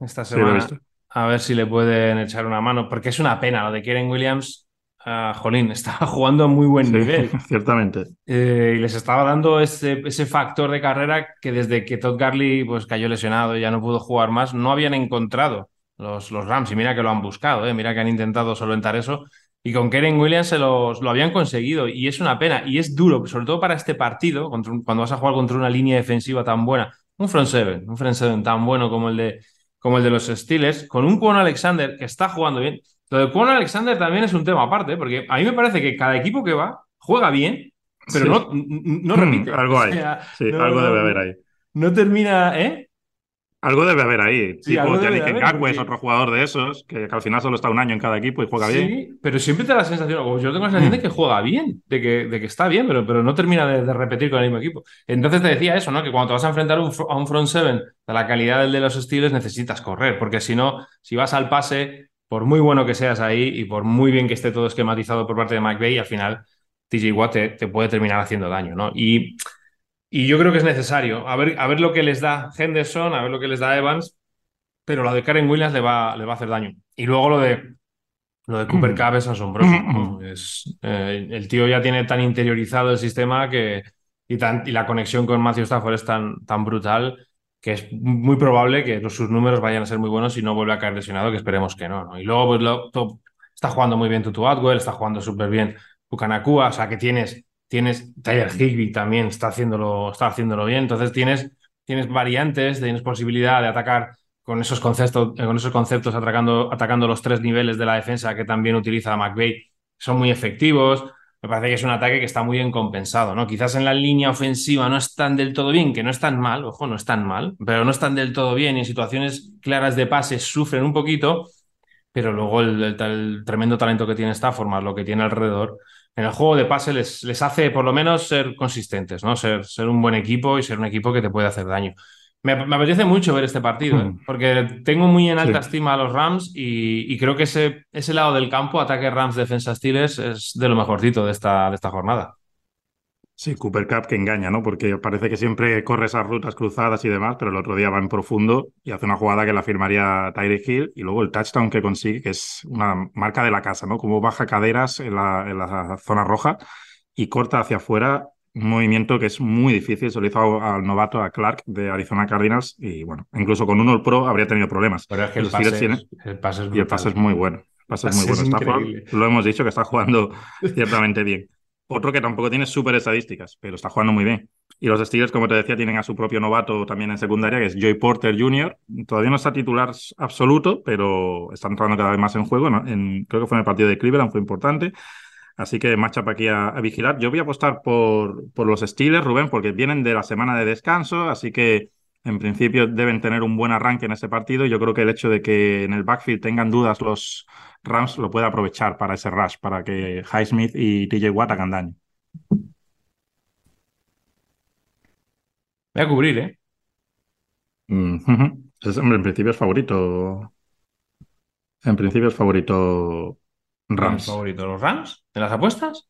Speaker 2: esta semana. a ver si le pueden echar una mano, porque es una pena lo de Kyren Williams Ah, jolín, *laughs* estaba jugando a muy buen nivel. *laughs*
Speaker 1: Ciertamente.
Speaker 2: Eh, y les estaba dando ese, ese, factor de carrera que desde que Todd Garley pues, cayó lesionado y ya no pudo jugar más, no habían encontrado los, los Rams. Y mira que lo han buscado, ¿eh? mira que han intentado solventar eso. Y con Keren Williams se los, lo habían conseguido. Y es una pena. Y es duro, sobre todo para este partido, cuando vas a jugar contra una línea defensiva tan buena. Un front seven, un front seven tan bueno como el de, como el de los Steelers, con un Juan Alexander que está jugando bien. Lo de Juan Alexander también es un tema aparte, porque a mí me parece que cada equipo que va juega bien, pero no, no repite.
Speaker 1: algo *laughs* hay. sí, algo debe haber ahí.
Speaker 2: No termina, ¿eh?
Speaker 1: Algo debe haber ahí. Sí, tipo, te dicen que es otro jugador de esos, que, al final solo está un año en cada equipo y juega bien. Sí,
Speaker 2: pero siempre te da la sensación, o yo tengo la sensación de que juega bien, de que, de que está bien, pero, pero no termina de, repetir con el mismo equipo. Entonces te decía eso, ¿no? Que cuando te vas a enfrentar a un front seven de la calidad del de los estilos, necesitas correr, porque si no, si vas al pase, por muy bueno que seas ahí y por muy bien que esté todo esquematizado por parte de McVeigh, al final TJ Watt te, puede terminar haciendo daño, ¿no? Y, y, yo creo que es necesario. A ver, a ver lo que les da Henderson, a ver lo que les da Evans, pero lo de Karen Williams le va, le va a hacer daño. Y luego lo de, lo de Cooper Cup es asombroso. Es, eh, el tío ya tiene tan interiorizado el sistema que, y, tan, y la conexión con Matthew Stafford es tan, tan brutal que es muy probable que sus números vayan a ser muy buenos y no vuelva a caer lesionado, que esperemos que no. Y luego pues, está jugando muy bien Tutu Atwell, está jugando súper bien Bukanakua, o sea que tienes, tienes Tyler Higby también está haciéndolo, está haciéndolo bien, entonces tienes, tienes variantes, tienes posibilidad de atacar con esos conceptos, con esos conceptos atacando, atacando los tres niveles de la defensa que también utiliza McVeigh, son muy efectivos me parece que es un ataque que está muy bien compensado, ¿no? Quizás en la línea ofensiva no están del todo bien, que no están mal, ojo, no están mal, pero no están del todo bien y en situaciones claras de pase sufren un poquito, pero luego el, tremendo talento que tiene Stafford más lo que tiene alrededor, en el juego de pase les, les hace por lo menos ser consistentes, ¿no? Ser, ser un buen equipo y ser un equipo que te puede hacer daño. Me, apetece mucho ver este partido, ¿eh? hmm. porque tengo muy en alta estima a los Rams y, creo que ese, ese, lado del campo, ataque Rams, defensa Steelers, es de lo mejorcito de esta, de esta jornada.
Speaker 1: Sí, Cooper Cup que engaña, ¿no? Porque parece que siempre corre esas rutas cruzadas y demás, pero el otro día va en profundo y hace una jugada que la firmaría Tyree Hill y luego el touchdown que consigue, que es una marca de la casa, ¿no? Como baja caderas en la, en la zona roja y corta hacia afuera un movimiento que es muy difícil. Se lo hizo al novato, a Clark, de Arizona Cardinals, y bueno, incluso con uno All Pro habría tenido problemas.
Speaker 2: Pero es que el pase, el pase, es
Speaker 1: y el pase es muy bueno. El pase, es muy bueno. lo hemos dicho que está jugando *laughs* ciertamente bien. Otro que tampoco tiene súper estadísticas, pero está jugando muy bien. Y los Steelers, como te decía, tienen a su propio novato también en secundaria, que es Joy Porter Jr. Todavía no está titular absoluto, pero está entrando cada vez más en juego. En, creo que fue en el partido de Cleveland, fue importante. Así que matchup aquí a, a, vigilar. Yo voy a apostar por, por los Steelers, Rubén, porque vienen de la semana de descanso, así que en principio deben tener un buen arranque en ese partido. Yo creo que el hecho de que en el backfield tengan dudas los Rams lo puede aprovechar para ese rush, para que Highsmith y TJ Watt hagan daño.
Speaker 2: Voy a cubrir, ¿eh?
Speaker 1: Mm -hmm. es, hombre, en principio es favorito. En principio es favorito Rams.
Speaker 2: ¿Es favorito los Rams? ¿En las apuestas?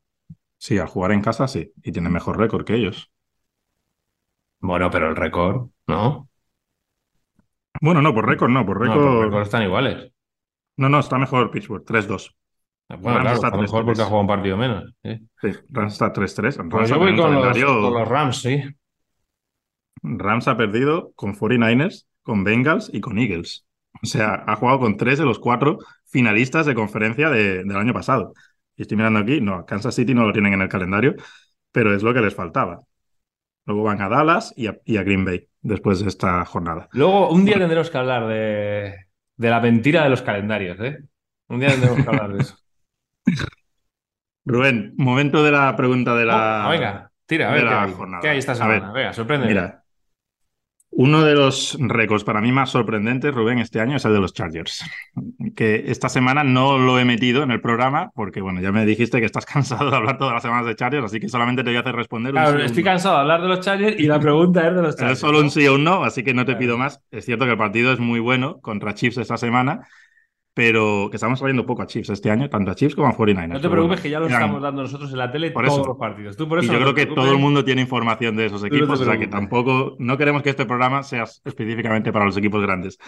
Speaker 1: Sí, al jugar en casa sí. Y tiene mejor récord que ellos.
Speaker 2: Bueno, pero el récord, ¿no?
Speaker 1: Bueno, no, por récord no, por récord.
Speaker 2: No, por récord están iguales.
Speaker 1: No, no, está mejor Pittsburgh, 3-2.
Speaker 2: Bueno, claro, está, está mejor porque ha jugado un partido menos. ¿sí?
Speaker 1: Sí, Rams está 3-3.
Speaker 2: Pues yo voy con los, con los Rams, sí.
Speaker 1: Rams ha perdido con 49ers, con Bengals y con Eagles. O sea, ha jugado con tres de los cuatro finalistas de conferencia de, del año pasado. Y estoy mirando aquí, no, Kansas City no lo tienen en el calendario, pero es lo que les faltaba. Luego van a Dallas y a, y a Green Bay después de esta jornada.
Speaker 2: Luego, un día tendremos que hablar de, de la mentira de los calendarios, ¿eh? Un día tendremos que hablar de eso. *laughs*
Speaker 1: Rubén, momento de la pregunta de la.
Speaker 2: Oh, venga, tira, a ver qué hay, ¿qué hay esta semana.
Speaker 1: Ver,
Speaker 2: venga, sorprende.
Speaker 1: Mira, uno de los récords para mí más sorprendentes, Rubén, este año es el de los Chargers. Que esta semana no lo he metido en el programa porque, bueno, ya me dijiste que estás *laughs* cansado de hablar todas las semanas de Chargers, así que solamente te voy a hacer responder.
Speaker 2: Claro, sí estoy cansado de hablar de los Chargers y la pregunta es de los Chargers.
Speaker 1: Es solo un sí o un no, así que no te pido más. Es cierto que el partido es muy bueno contra Chiefs esta semana, pero que estamos saliendo poco a Chiefs este año, tanto a Chiefs como a 49ers.
Speaker 2: No te preocupes que ya lo estamos dando nosotros en la tele
Speaker 1: por
Speaker 2: todos
Speaker 1: eso.
Speaker 2: los partidos. Tú por eso
Speaker 1: y yo
Speaker 2: no
Speaker 1: creo que todo el mundo tiene información de esos equipos,
Speaker 2: no
Speaker 1: o sea que tampoco, no queremos que este programa sea específicamente para los equipos grandes.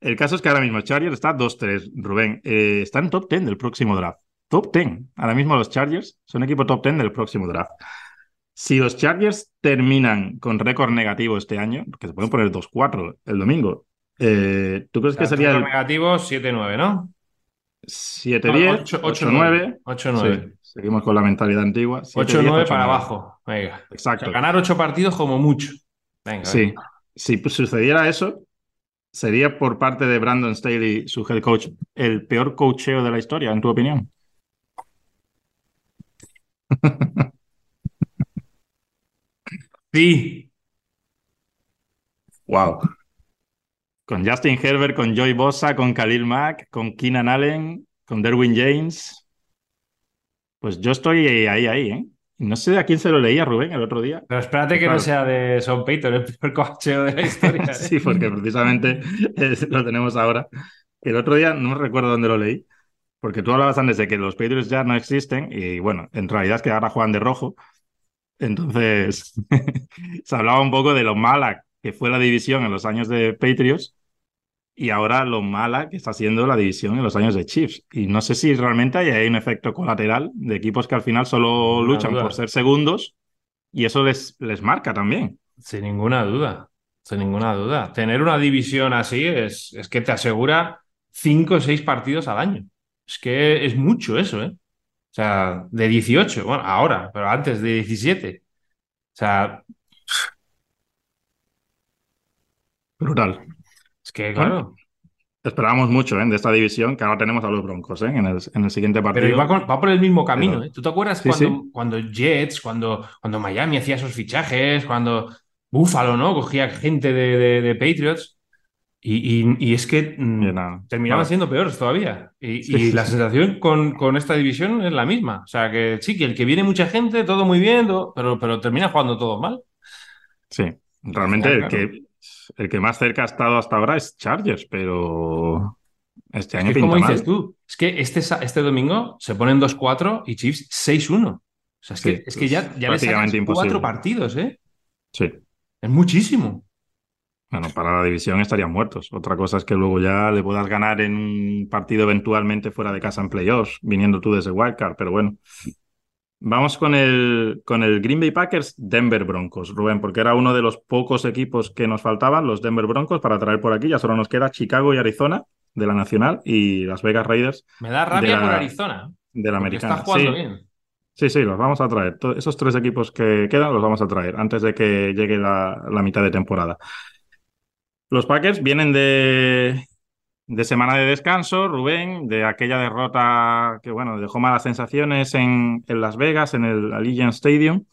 Speaker 1: El caso es que ahora mismo Chargers está 2-3, Rubén. Eh, está en top 10 del próximo draft. Top 10. Ahora mismo los Chargers son equipo top 10 del próximo draft. Si los Chargers terminan con récord negativo este año, que se pueden poner 2-4 el domingo, eh, ¿tú crees que sería el
Speaker 2: negativo 7-9, ¿no?
Speaker 1: 7-10, 8-9?
Speaker 2: 8-9.
Speaker 1: Sí, seguimos con la mentalidad antigua.
Speaker 2: 8-9 para abajo. Venga.
Speaker 1: Exacto.
Speaker 2: O sea, ganar 8 partidos como mucho. Venga.
Speaker 1: Sí.
Speaker 2: venga.
Speaker 1: Si sucediera eso, sería por parte de Brandon Staley, su head coach, el peor coacheo de la historia, en tu opinión.
Speaker 2: Sí.
Speaker 1: Wow. Con Justin Herbert, con Joy Bosa, con Khalil Mack, con Keenan Allen, con Derwin James. Pues yo estoy ahí, ahí, ¿eh? No sé a quién se lo leía Rubén el otro día.
Speaker 2: Pero espérate que
Speaker 1: Claro.
Speaker 2: no sea de Son Payton, el peor coacheo de la historia. ¿eh? *laughs*
Speaker 1: sí, porque precisamente lo tenemos ahora. El otro día no recuerdo dónde lo leí, porque tú hablabas antes de que los Patriots ya no existen y bueno, en realidad es que ahora juegan de rojo. Entonces, *laughs* se hablaba un poco de lo mala que fue la división en los años de Patriots y ahora lo mala que está siendo la división en los años de Chiefs. Y no sé si realmente hay ahí un efecto colateral de equipos que al final solo luchan por ser segundos y eso les, les marca también.
Speaker 2: Sin ninguna duda. Sin ninguna duda. Tener una división así es, es que te asegura 5 o 6 partidos al año. Es que es mucho eso, ¿eh? O sea, de 18, bueno, ahora, pero antes de 17. O sea,
Speaker 1: Brutal.
Speaker 2: es que, claro.
Speaker 1: Esperábamos mucho ¿eh? de esta división, que ahora tenemos a los Broncos ¿eh? en, el, en el siguiente partido.
Speaker 2: Pero va, con- va por el mismo camino,
Speaker 1: Pero-
Speaker 2: ¿eh? ¿Tú te acuerdas
Speaker 1: Sí,
Speaker 2: cuando,
Speaker 1: sí.
Speaker 2: cuando Jets, cuando, cuando Miami hacía esos fichajes, cuando Buffalo, ¿no? Cogía gente de, de- de Patriots. Y, y- y es que mm, terminaban siendo peores todavía. Y,
Speaker 1: Sí,
Speaker 2: y
Speaker 1: sí,
Speaker 2: la sensación con, con esta división es la misma. O sea, que sí, que el que viene mucha gente, todo muy bien, todo- pero, pero termina jugando todo mal.
Speaker 1: Sí, realmente que, el que más cerca ha estado hasta ahora es Chargers, pero este año
Speaker 2: Es que,
Speaker 1: pinta
Speaker 2: como
Speaker 1: mal.
Speaker 2: dices tú, es que este, este domingo se ponen 2-4 y Chiefs 6-1. O sea, es
Speaker 1: Sí,
Speaker 2: que, es que ya, ya
Speaker 1: prácticamente
Speaker 2: cuatro partidos, ¿eh?
Speaker 1: Sí.
Speaker 2: Es muchísimo.
Speaker 1: Bueno, para la división estarían muertos. Otra cosa es que luego ya le puedas ganar en un partido eventualmente fuera de casa en playoffs, viniendo tú desde Wildcard, pero bueno. Vamos con el, con el Green Bay Packers, Denver Broncos, Rubén, porque era uno de los pocos equipos que nos faltaban, los Denver Broncos, para traer por aquí. Ya solo nos queda Chicago y Arizona de la Nacional y Las Vegas Raiders
Speaker 2: Me da rabia
Speaker 1: la-
Speaker 2: por Arizona.
Speaker 1: de la Americana.
Speaker 2: está jugando
Speaker 1: Sí.
Speaker 2: bien.
Speaker 1: Sí, sí, los vamos a traer. esos tres equipos que quedan los vamos a traer antes de que llegue la, mitad de temporada. Los Packers vienen de, de semana de descanso, Rubén, de aquella derrota que, bueno, dejó malas sensaciones en, en Las Vegas, en el Allegiant Stadium.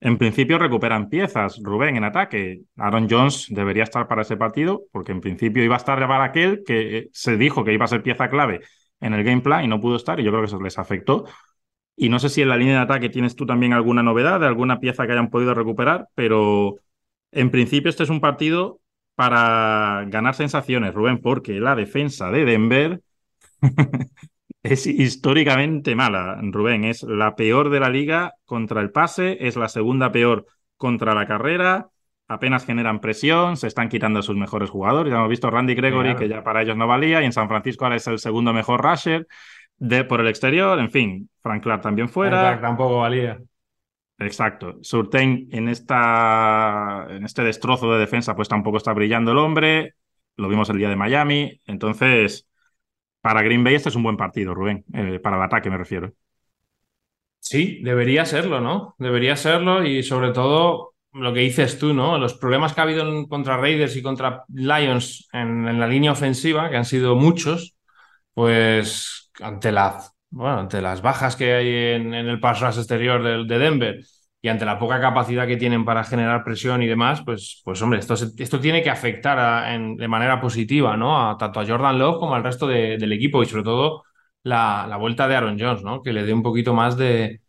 Speaker 1: En principio recuperan piezas, Rubén, en ataque. Aaron Jones debería estar para ese partido, porque en principio iba a estar para aquel que se dijo que iba a ser pieza clave en el game plan y no pudo estar, y yo creo que eso les afectó. Y no sé si en la línea de ataque tienes tú también alguna novedad de alguna pieza que hayan podido recuperar, pero en principio este es un partido para ganar sensaciones, Rubén, porque la defensa de Denver *laughs* es históricamente mala, Rubén. Es la peor de la liga contra el pase, es la segunda peor contra la carrera. Apenas generan presión, se están quitando a sus mejores jugadores. Ya hemos visto Randy Gregory, que ya para ellos no valía, y en San Francisco ahora es el segundo mejor rusher de, por el exterior, en fin, Frank Clark también fuera.
Speaker 2: Clark tampoco valía.
Speaker 1: Exacto. Surtain en, esta, en este destrozo de defensa, pues tampoco está brillando el hombre. Lo vimos el día de Miami. Entonces, para Green Bay este es un buen partido, Rubén. Eh, para el ataque me refiero.
Speaker 2: Sí, debería serlo, ¿no? Debería serlo y sobre todo lo que dices tú, ¿no? Los problemas que ha habido contra Raiders y contra Lions en, en la línea ofensiva, que han sido muchos, pues ante, la, bueno, ante las bajas que hay en, el pass rush exterior de, de, Denver y ante la poca capacidad que tienen para generar presión y demás, pues, pues hombre, esto, esto tiene que afectar de manera positiva, ¿no? A, tanto a Jordan Love como al resto del equipo y sobre todo la, la, vuelta de Aaron Jones, ¿no? Que le dé un poquito más de,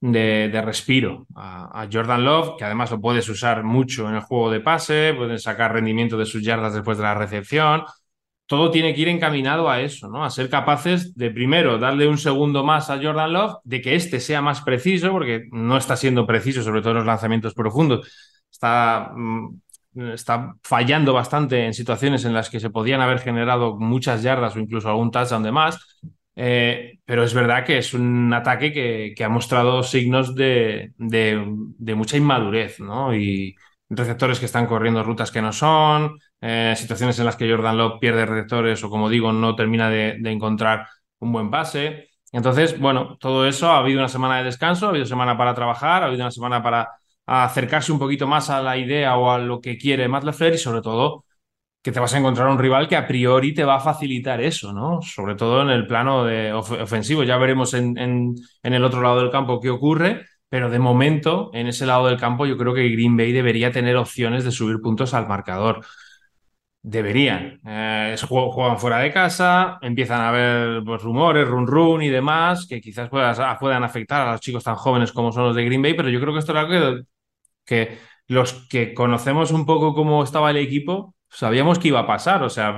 Speaker 2: de, respiro a, a, Jordan Love, que además lo puedes usar mucho en el juego de pase, puedes sacar rendimiento de sus yardas después de la recepción todo tiene que ir encaminado a eso, ¿no? A ser capaces de primero darle un segundo más a Jordan Love, de que este sea más preciso, porque no está siendo preciso, sobre todo en los lanzamientos profundos. Está, mm, fallando bastante en situaciones en las que se podían haber generado muchas yardas o incluso algún touchdown de más. Eh, pero es verdad que es un ataque que, ha mostrado signos de, de, de, mucha inmadurez, ¿no? Y receptores que están corriendo rutas que no son, eh, situaciones en las que Jordan Love pierde receptores o, como digo, no termina de, encontrar un buen pase. Entonces, bueno, todo eso, ha habido una semana de descanso, ha habido semana para trabajar, ha habido una semana para acercarse un poquito más a la idea o a lo que quiere Matt LeFleur y sobre todo que te vas a encontrar un rival que a priori te va a facilitar eso, ¿no? Sobre todo en el plano de ofensivo. Ya veremos en, en, el otro lado del campo qué ocurre, pero de momento, en ese lado del campo, yo creo que Green Bay debería tener opciones de subir puntos al marcador. Deberían. Eh, juegan fuera de casa, empiezan a haber pues, rumores, run run y demás, que quizás puedan afectar a los chicos tan jóvenes como son los de Green Bay, pero yo creo que esto era algo que, los que conocemos un poco cómo estaba el equipo, sabíamos que iba a pasar. O sea,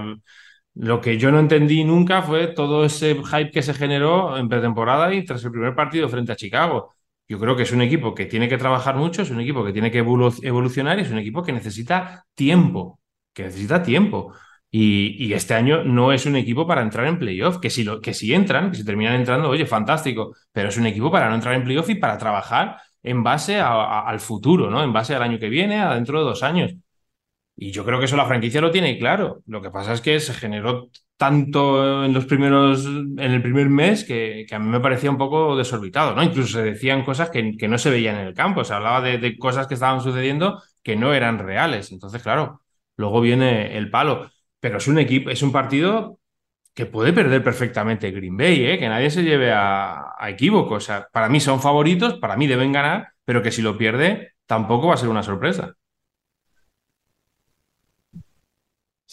Speaker 2: lo que yo no entendí nunca fue todo ese hype que se generó en pretemporada y tras el primer partido frente a Chicago. Yo creo que es un equipo que tiene que trabajar mucho, es un equipo que tiene que evolucionar y es un equipo que necesita tiempo que necesita tiempo. Y, este año no es un equipo para entrar en playoff, que si, lo, que si entran, que si terminan entrando, oye, fantástico, pero es un equipo para no entrar en playoff y para trabajar en base al futuro, ¿no? En base al año que viene, a dentro de dos años. Y yo creo que eso la franquicia lo tiene claro. Lo que pasa es que se generó tanto en los primeros, en el primer mes que, a mí me parecía un poco desorbitado, ¿no? Incluso se decían cosas que, no se veían en el campo, se hablaba de, de, cosas que estaban sucediendo que no eran reales. Entonces, claro, luego viene el palo. Pero es un equipo, es un partido que puede perder perfectamente Green Bay, ¿eh? que nadie se lleve a, a. O sea, para mí son favoritos, para mí deben ganar, pero que si lo pierde, tampoco va a ser una sorpresa.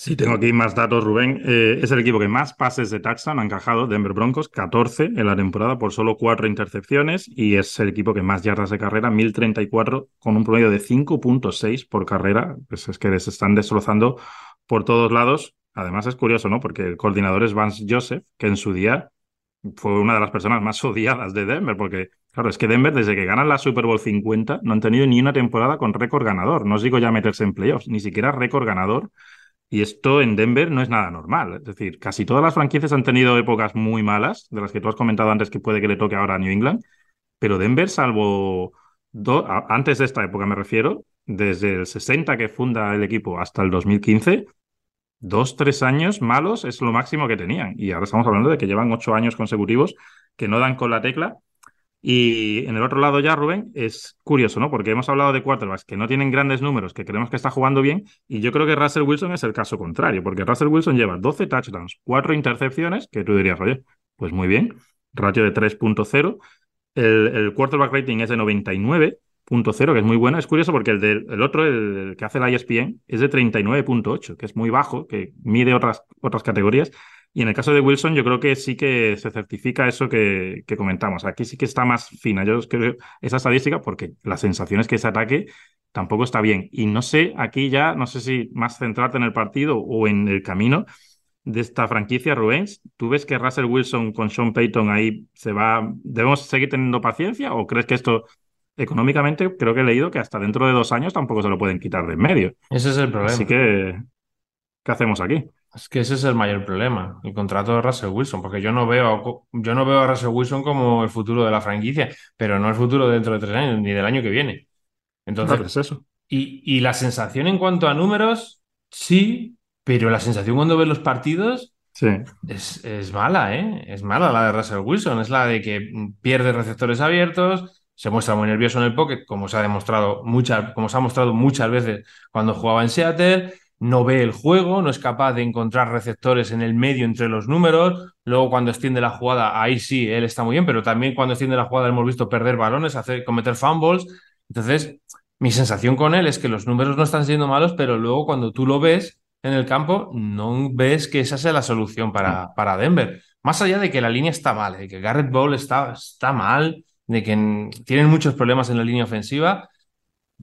Speaker 1: Sí, tengo aquí más datos, Rubén. Eh, es el equipo que más pases de touchdown ha encajado, Denver Broncos, 14 en la temporada por solo 4 intercepciones y es el equipo que más yardas de carrera, 1034 con un promedio de 5.6 por carrera. Pues es que les están destrozando por todos lados. Además es curioso, ¿no? Porque el coordinador es Vance Joseph, que en su día fue una de las personas más *laughs* odiadas de Denver, porque claro, es que Denver desde que ganan la Super Bowl 50 no han tenido ni una temporada con récord ganador. No os digo ya meterse en playoffs, ni siquiera récord ganador y esto en Denver no es nada normal. Es decir, casi todas las franquicias han tenido épocas muy malas, de las que tú has comentado antes que puede que le toque ahora a New England, pero Denver, salvo antes de esta época me refiero, desde el 60 que funda el equipo hasta el 2015, dos, tres años malos es lo máximo que tenían. Y ahora estamos hablando de que llevan ocho años consecutivos que no dan con la tecla. Y en el otro lado ya, Rubén, es curioso, ¿no? Porque hemos hablado de quarterbacks que no tienen grandes números, que creemos que está jugando bien, y yo creo que Russell Wilson es el caso contrario, porque Russell Wilson lleva 12 touchdowns, 4 intercepciones, que tú dirías, oye, pues muy bien, ratio de 3.0, el, el quarterback rating es de 99.0, que es muy bueno. Es curioso porque el, del, el otro, el, que hace la ESPN, es de 39.8, que es muy bajo, que mide otras, otras categorías. Y en el caso de Wilson, yo creo que sí que se certifica eso que, que comentamos. Aquí sí que está más fina. Yo creo esa estadística, porque la sensación es que ese ataque tampoco está bien. Y no sé, aquí ya, no sé si más centrarte en el partido o en el camino de esta franquicia, Rubens. ¿Tú ves que Russell Wilson con Sean Payton ahí se va. ¿Debemos seguir teniendo paciencia o crees que esto económicamente, creo que he leído que hasta dentro de dos años tampoco se lo pueden quitar de en medio?
Speaker 2: Ese es el problema.
Speaker 1: Así que, ¿qué hacemos aquí?
Speaker 2: Es que ese es el mayor problema, el contrato de Russell Wilson, porque yo no veo, yo no veo a Russell Wilson como el futuro de la franquicia, pero no el futuro dentro de tres años, ni del año que viene. Entonces,
Speaker 1: Claro, es eso.
Speaker 2: y, y la sensación en cuanto a números, sí, pero la sensación cuando ves los partidos
Speaker 1: Sí.
Speaker 2: es, es mala, ¿eh? Es mala la de Russell Wilson, es la de que pierde receptores abiertos, se muestra muy nervioso en el pocket, como se ha demostrado muchas, como se ha mostrado muchas veces cuando jugaba en Seattle, no ve el juego, no es capaz de encontrar receptores en el medio entre los números, luego cuando extiende la jugada, ahí sí, él está muy bien, pero también cuando extiende la jugada hemos visto perder balones, hacer, cometer fumbles, entonces mi sensación con él es que los números no están siendo malos, pero luego cuando tú lo ves en el campo, no ves que esa sea la solución para, para Denver. Más allá de que la línea está mal, de que Garrett Ball está, está mal, de que en- tienen muchos problemas en la línea ofensiva,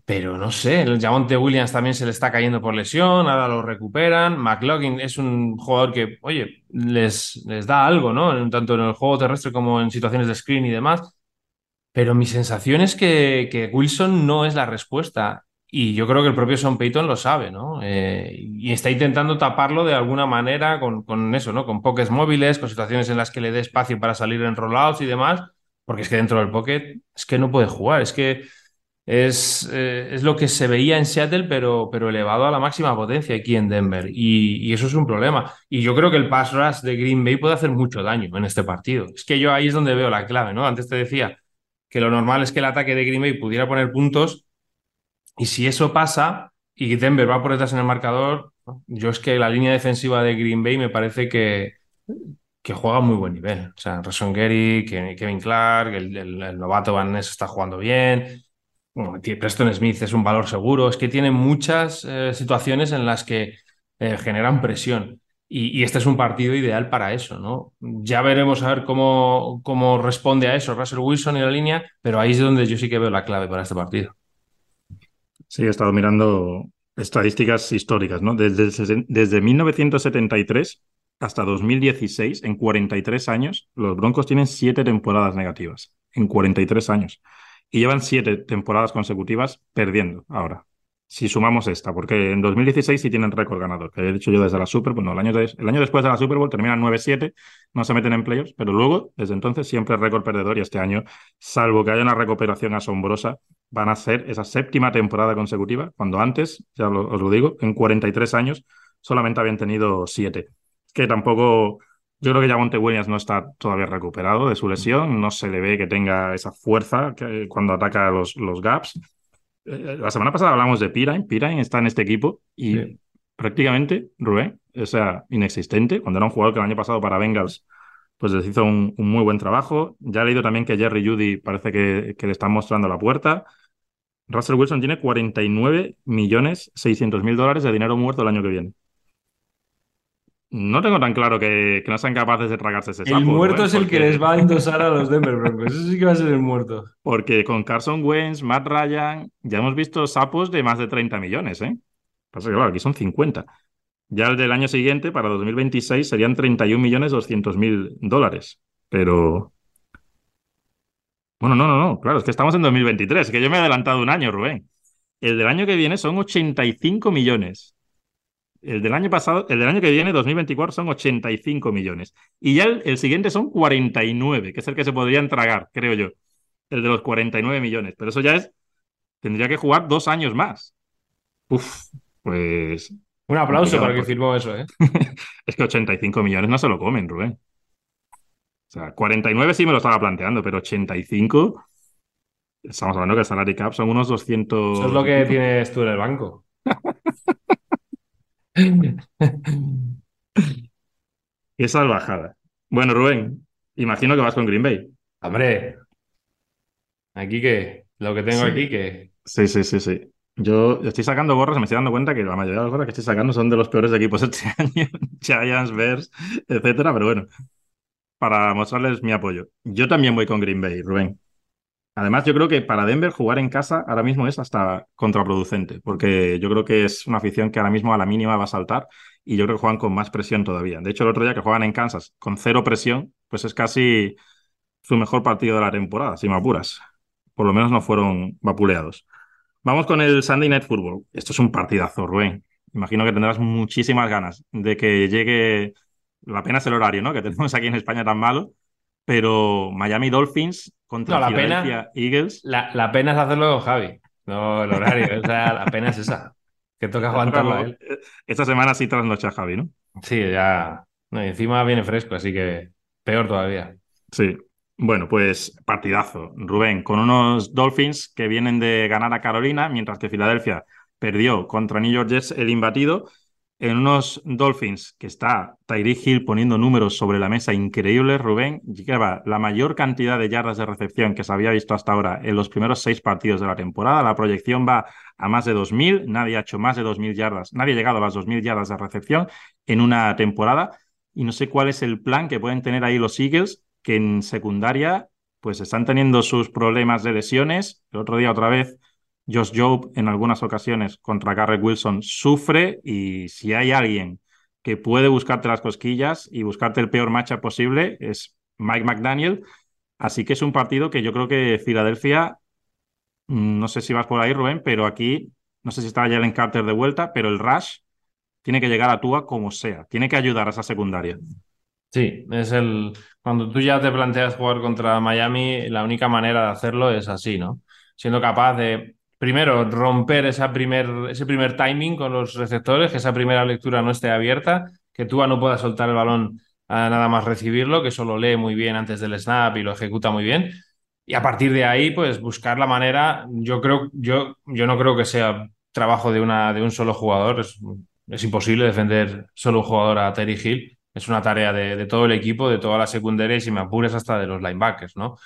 Speaker 2: pero no sé, el Javonte Williams también se le está cayendo por lesión, ahora lo recuperan. McLaughlin es un jugador que, oye, les, les da algo, ¿no? Tanto en el juego terrestre como en situaciones de screen y demás. Pero mi sensación es que, que Wilson no es la respuesta. Y yo creo que el propio Sean Payton lo sabe, ¿no? Eh, y está intentando taparlo de alguna manera con, con eso, ¿no? Con pokés móviles, con situaciones en las que le dé espacio para salir en rollouts y demás. Porque es que dentro del pocket es que no puede jugar. Es que es, eh, es lo que se veía en Seattle, pero, pero elevado a la máxima potencia aquí en Denver. Y, y eso es un problema. Y yo creo que el pass rush de Green Bay puede hacer mucho daño en este partido. Es que yo ahí es donde veo la clave, ¿no? Antes te decía que lo normal es que el ataque de Green Bay pudiera poner puntos. Y si eso pasa y Denver va por detrás en el marcador, yo es que la línea defensiva de Green Bay me parece que, que juega a muy buen nivel. O sea, Rasson Gary, Ke- Kevin Clark, el- el novato Van Ness está jugando bien. Preston Smith es un valor seguro. Es que tiene muchas eh, situaciones en las que eh, generan presión. Y, este es un partido ideal para eso, ¿no? Ya veremos a ver cómo, cómo responde a eso Russell Wilson y la línea, pero ahí es donde yo sí que veo la clave para este partido.
Speaker 1: Sí, he estado mirando estadísticas históricas, ¿no? Desde, desde 1973 hasta 2016, en 43 años, los Broncos tienen siete temporadas negativas. En 43 años. Y llevan siete temporadas consecutivas perdiendo ahora. Si sumamos esta, porque en 2016 sí tienen récord ganador, que he dicho yo desde la Super Bowl, no, el año, el año después de la Super Bowl terminan 9-7, no se meten en playoffs, pero luego, desde entonces, siempre récord perdedor y este año, salvo que haya una recuperación asombrosa, van a ser esa séptima temporada consecutiva, cuando antes, ya os lo digo, en 43 años solamente habían tenido siete. Que tampoco, yo creo que Javonte Williams no está todavía recuperado de su lesión, no se le ve que tenga esa fuerza que, cuando ataca los, los gaps. Eh, La semana pasada hablamos de Pirine, Pirine está en este equipo y
Speaker 2: Sí.
Speaker 1: prácticamente, Rubén, o sea, inexistente, cuando era un jugador que el año pasado para Bengals pues les hizo un, un muy buen trabajo. Ya he leído también que Jerry Judy parece que, que le están mostrando la puerta. Russell Wilson tiene 49 millones 600 mil dólares de dinero muerto el año que viene. No tengo tan claro que, que no sean capaces de tragarse ese sapo.
Speaker 2: El muerto
Speaker 1: Rubén,
Speaker 2: es el que les va a *laughs* endosar a los Denver Broncos. Eso sí que va a ser el muerto.
Speaker 1: Porque con Carson Wentz, Matt Ryan, ya hemos visto sapos de más de 30 millones, ¿eh? Pasa que, claro, aquí son 50. Ya el del año siguiente, para 2026, serían 31 millones 200 mil dólares. Pero... Bueno, no, no, no. Claro, es que estamos en 2023, que yo me he adelantado un año, Rubén. El del año que viene son 85 millones. El del año pasado, el del año que viene, 2024, son 85 millones. Y ya el, el siguiente son 49, que es el que se podrían tragar, creo yo el de los 49 millones. Pero eso ya es, tendría que jugar dos años más. Uf, pues
Speaker 2: Un aplauso para el que firmó eso, ¿eh? *laughs*
Speaker 1: es que 85 millones no se lo comen, Rubén. O sea, 49 sí me lo estaba planteando, pero 85. Estamos hablando que el salary cap son unos 200.
Speaker 2: Eso es lo que tienes tú en el banco.
Speaker 1: Qué salvajada. Bueno, Rubén, imagino que vas con Green Bay.
Speaker 2: Hombre, aquí que, lo que tengo
Speaker 1: Sí.
Speaker 2: aquí que...
Speaker 1: Sí, sí, sí, sí. Yo estoy sacando gorras y me estoy dando cuenta que la mayoría de las gorras que estoy sacando son de los peores equipos este *laughs* año. Giants, Bears, etcétera, pero bueno, para mostrarles mi apoyo. Yo también voy con Green Bay, Rubén. Además, yo creo que para Denver jugar en casa ahora mismo es hasta contraproducente, porque yo creo que es una afición que ahora mismo a la mínima va a saltar y yo creo que juegan con más presión todavía. De hecho, el otro día que juegan en Kansas con cero presión, pues es casi su mejor partido de la temporada, si me apuras. Por lo menos no fueron vapuleados. Vamos con el Sunday Night Football. Esto es un partidazo, Rubén. Imagino que tendrás muchísimas ganas de que llegue. La pena es el horario, ¿no? Que tenemos aquí en España tan malo. Pero Miami Dolphins contra
Speaker 2: No, la pena-
Speaker 1: Eagles.
Speaker 2: La, la pena es hacerlo con Javi, no el horario. o sea, la pena es esa. Que toca aguantarlo él.
Speaker 1: Esta semana sí trasnocha Javi, ¿no?
Speaker 2: Sí, ya. No, y encima viene fresco, así que peor todavía.
Speaker 1: Sí. Bueno, pues partidazo, Rubén, con unos Dolphins que vienen de ganar a Carolina, mientras que Filadelfia perdió contra New York Jets el imbatido, en unos Dolphins que está Tyreek Hill poniendo números sobre la mesa increíbles, Rubén, lleva la mayor cantidad de yardas de recepción que se había visto hasta ahora en los primeros seis partidos de la temporada. La proyección va a más de 2.000, nadie ha hecho más de 2.000 yardas, nadie ha llegado a las 2.000 yardas de recepción en una temporada. Y no sé cuál es el plan que pueden tener ahí los Eagles, que en secundaria pues están teniendo sus problemas de lesiones. El otro día otra vez Josh Job en algunas ocasiones contra Garrett Wilson sufre y si hay alguien que puede buscarte las cosquillas y buscarte el peor matchup posible es Mike McDaniel. Así que es un partido que yo creo que Filadelfia, mm, no sé si vas por ahí Rubén, pero aquí no sé si está Jalen Carter de vuelta, pero el rush tiene que llegar a Tua como sea, tiene que ayudar a esa secundaria.
Speaker 2: Sí, es el. Cuando tú ya te planteas jugar contra Miami, la única manera de hacerlo es así, ¿no? Siendo capaz de, primero, romper esa primer, ese primer timing con los receptores, que esa primera lectura no esté abierta, que Tua no pueda soltar el balón a nada más recibirlo, que solo lee muy bien antes del snap y lo ejecuta muy bien. Y a partir de ahí, pues buscar la manera. Yo creo, yo, yo no creo que sea trabajo de, una, de un solo jugador. Es, es imposible defender solo un jugador a Terry Hill. Es una tarea de, todo el equipo, de toda la secundaria y si me apures hasta de los linebackers, ¿no?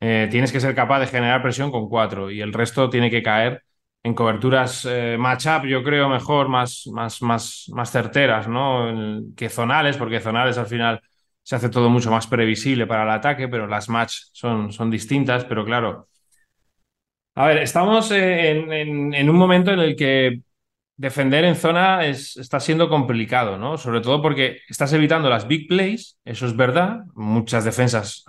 Speaker 2: Eh, tienes que ser capaz de generar presión con cuatro y el resto tiene que caer en coberturas eh, match-up, yo creo, mejor, más, más, más, más certeras, ¿no? Que zonales, porque zonales al final se hace todo mucho más previsible para el ataque, pero las match son, son distintas, pero claro. A ver, estamos en, en, en un momento en el que defender en zona es, está siendo complicado, ¿no? Sobre todo porque estás evitando las big plays, eso es verdad. Muchas defensas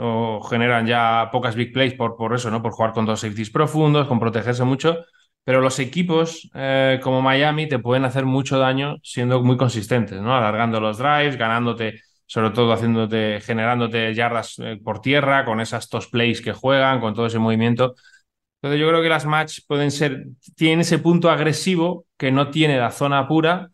Speaker 2: generan ya pocas big plays por, por eso, ¿no? Por jugar con dos safeties profundos, con protegerse mucho. Pero los equipos eh, como Miami te pueden hacer mucho daño siendo muy consistentes, ¿no? Alargando los drives, ganándote, sobre todo haciéndote, generándote yardas eh, por tierra, con esas toss plays que juegan, con todo ese movimiento. Entonces yo creo que las match pueden ser, tienen ese punto agresivo que no tiene la zona pura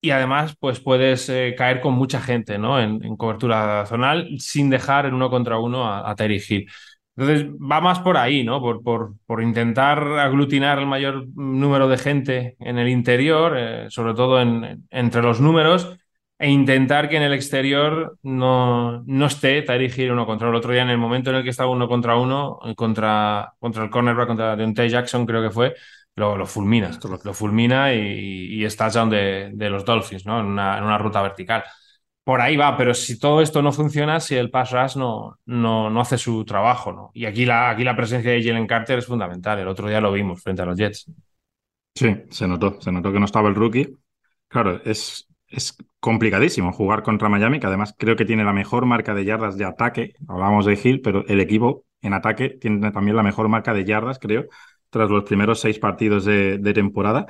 Speaker 2: y además pues puedes eh, caer con mucha gente ¿no? En, en, cobertura zonal sin dejar en uno contra uno a, a Terry Hill. Entonces va más por ahí, ¿no? Por, por, por, intentar aglutinar el mayor número de gente en el interior, eh, sobre todo en, entre los números, e intentar que en el exterior no, no esté Tyreek Hill uno contra el otro día en el momento en el que estaba uno contra uno contra, contra el cornerback, contra Deontay Jackson creo que fue, lo, lo fulmina, lo, fulmina y, y es touchdown de, de, los Dolphins, ¿no? En una, en una, ruta vertical. Por ahí va, pero si todo esto no funciona, si el pass rush no, no, no hace su trabajo, ¿no? Y aquí la, aquí la presencia de Jalen Carter es fundamental. El otro día lo vimos frente a los Jets.
Speaker 1: Sí, se notó, se notó que no estaba el rookie. Claro, es, es complicadísimo jugar contra Miami, que además creo que tiene la mejor marca de yardas de ataque. Hablábamos de Hill, pero el equipo en ataque tiene también la mejor marca de yardas, creo, tras los primeros seis partidos de, de temporada.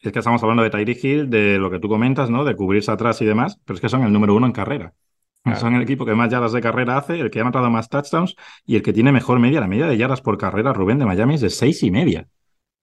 Speaker 1: Es que estamos hablando de Tyreek Hill, de lo que tú comentas, ¿no? De cubrirse atrás y demás, pero es que son el número uno en carrera. Claro. Son el equipo que más yardas de carrera hace, el que ha matado más touchdowns y el que tiene mejor media. La media de yardas por carrera, Rubén, de Miami es de seis y media.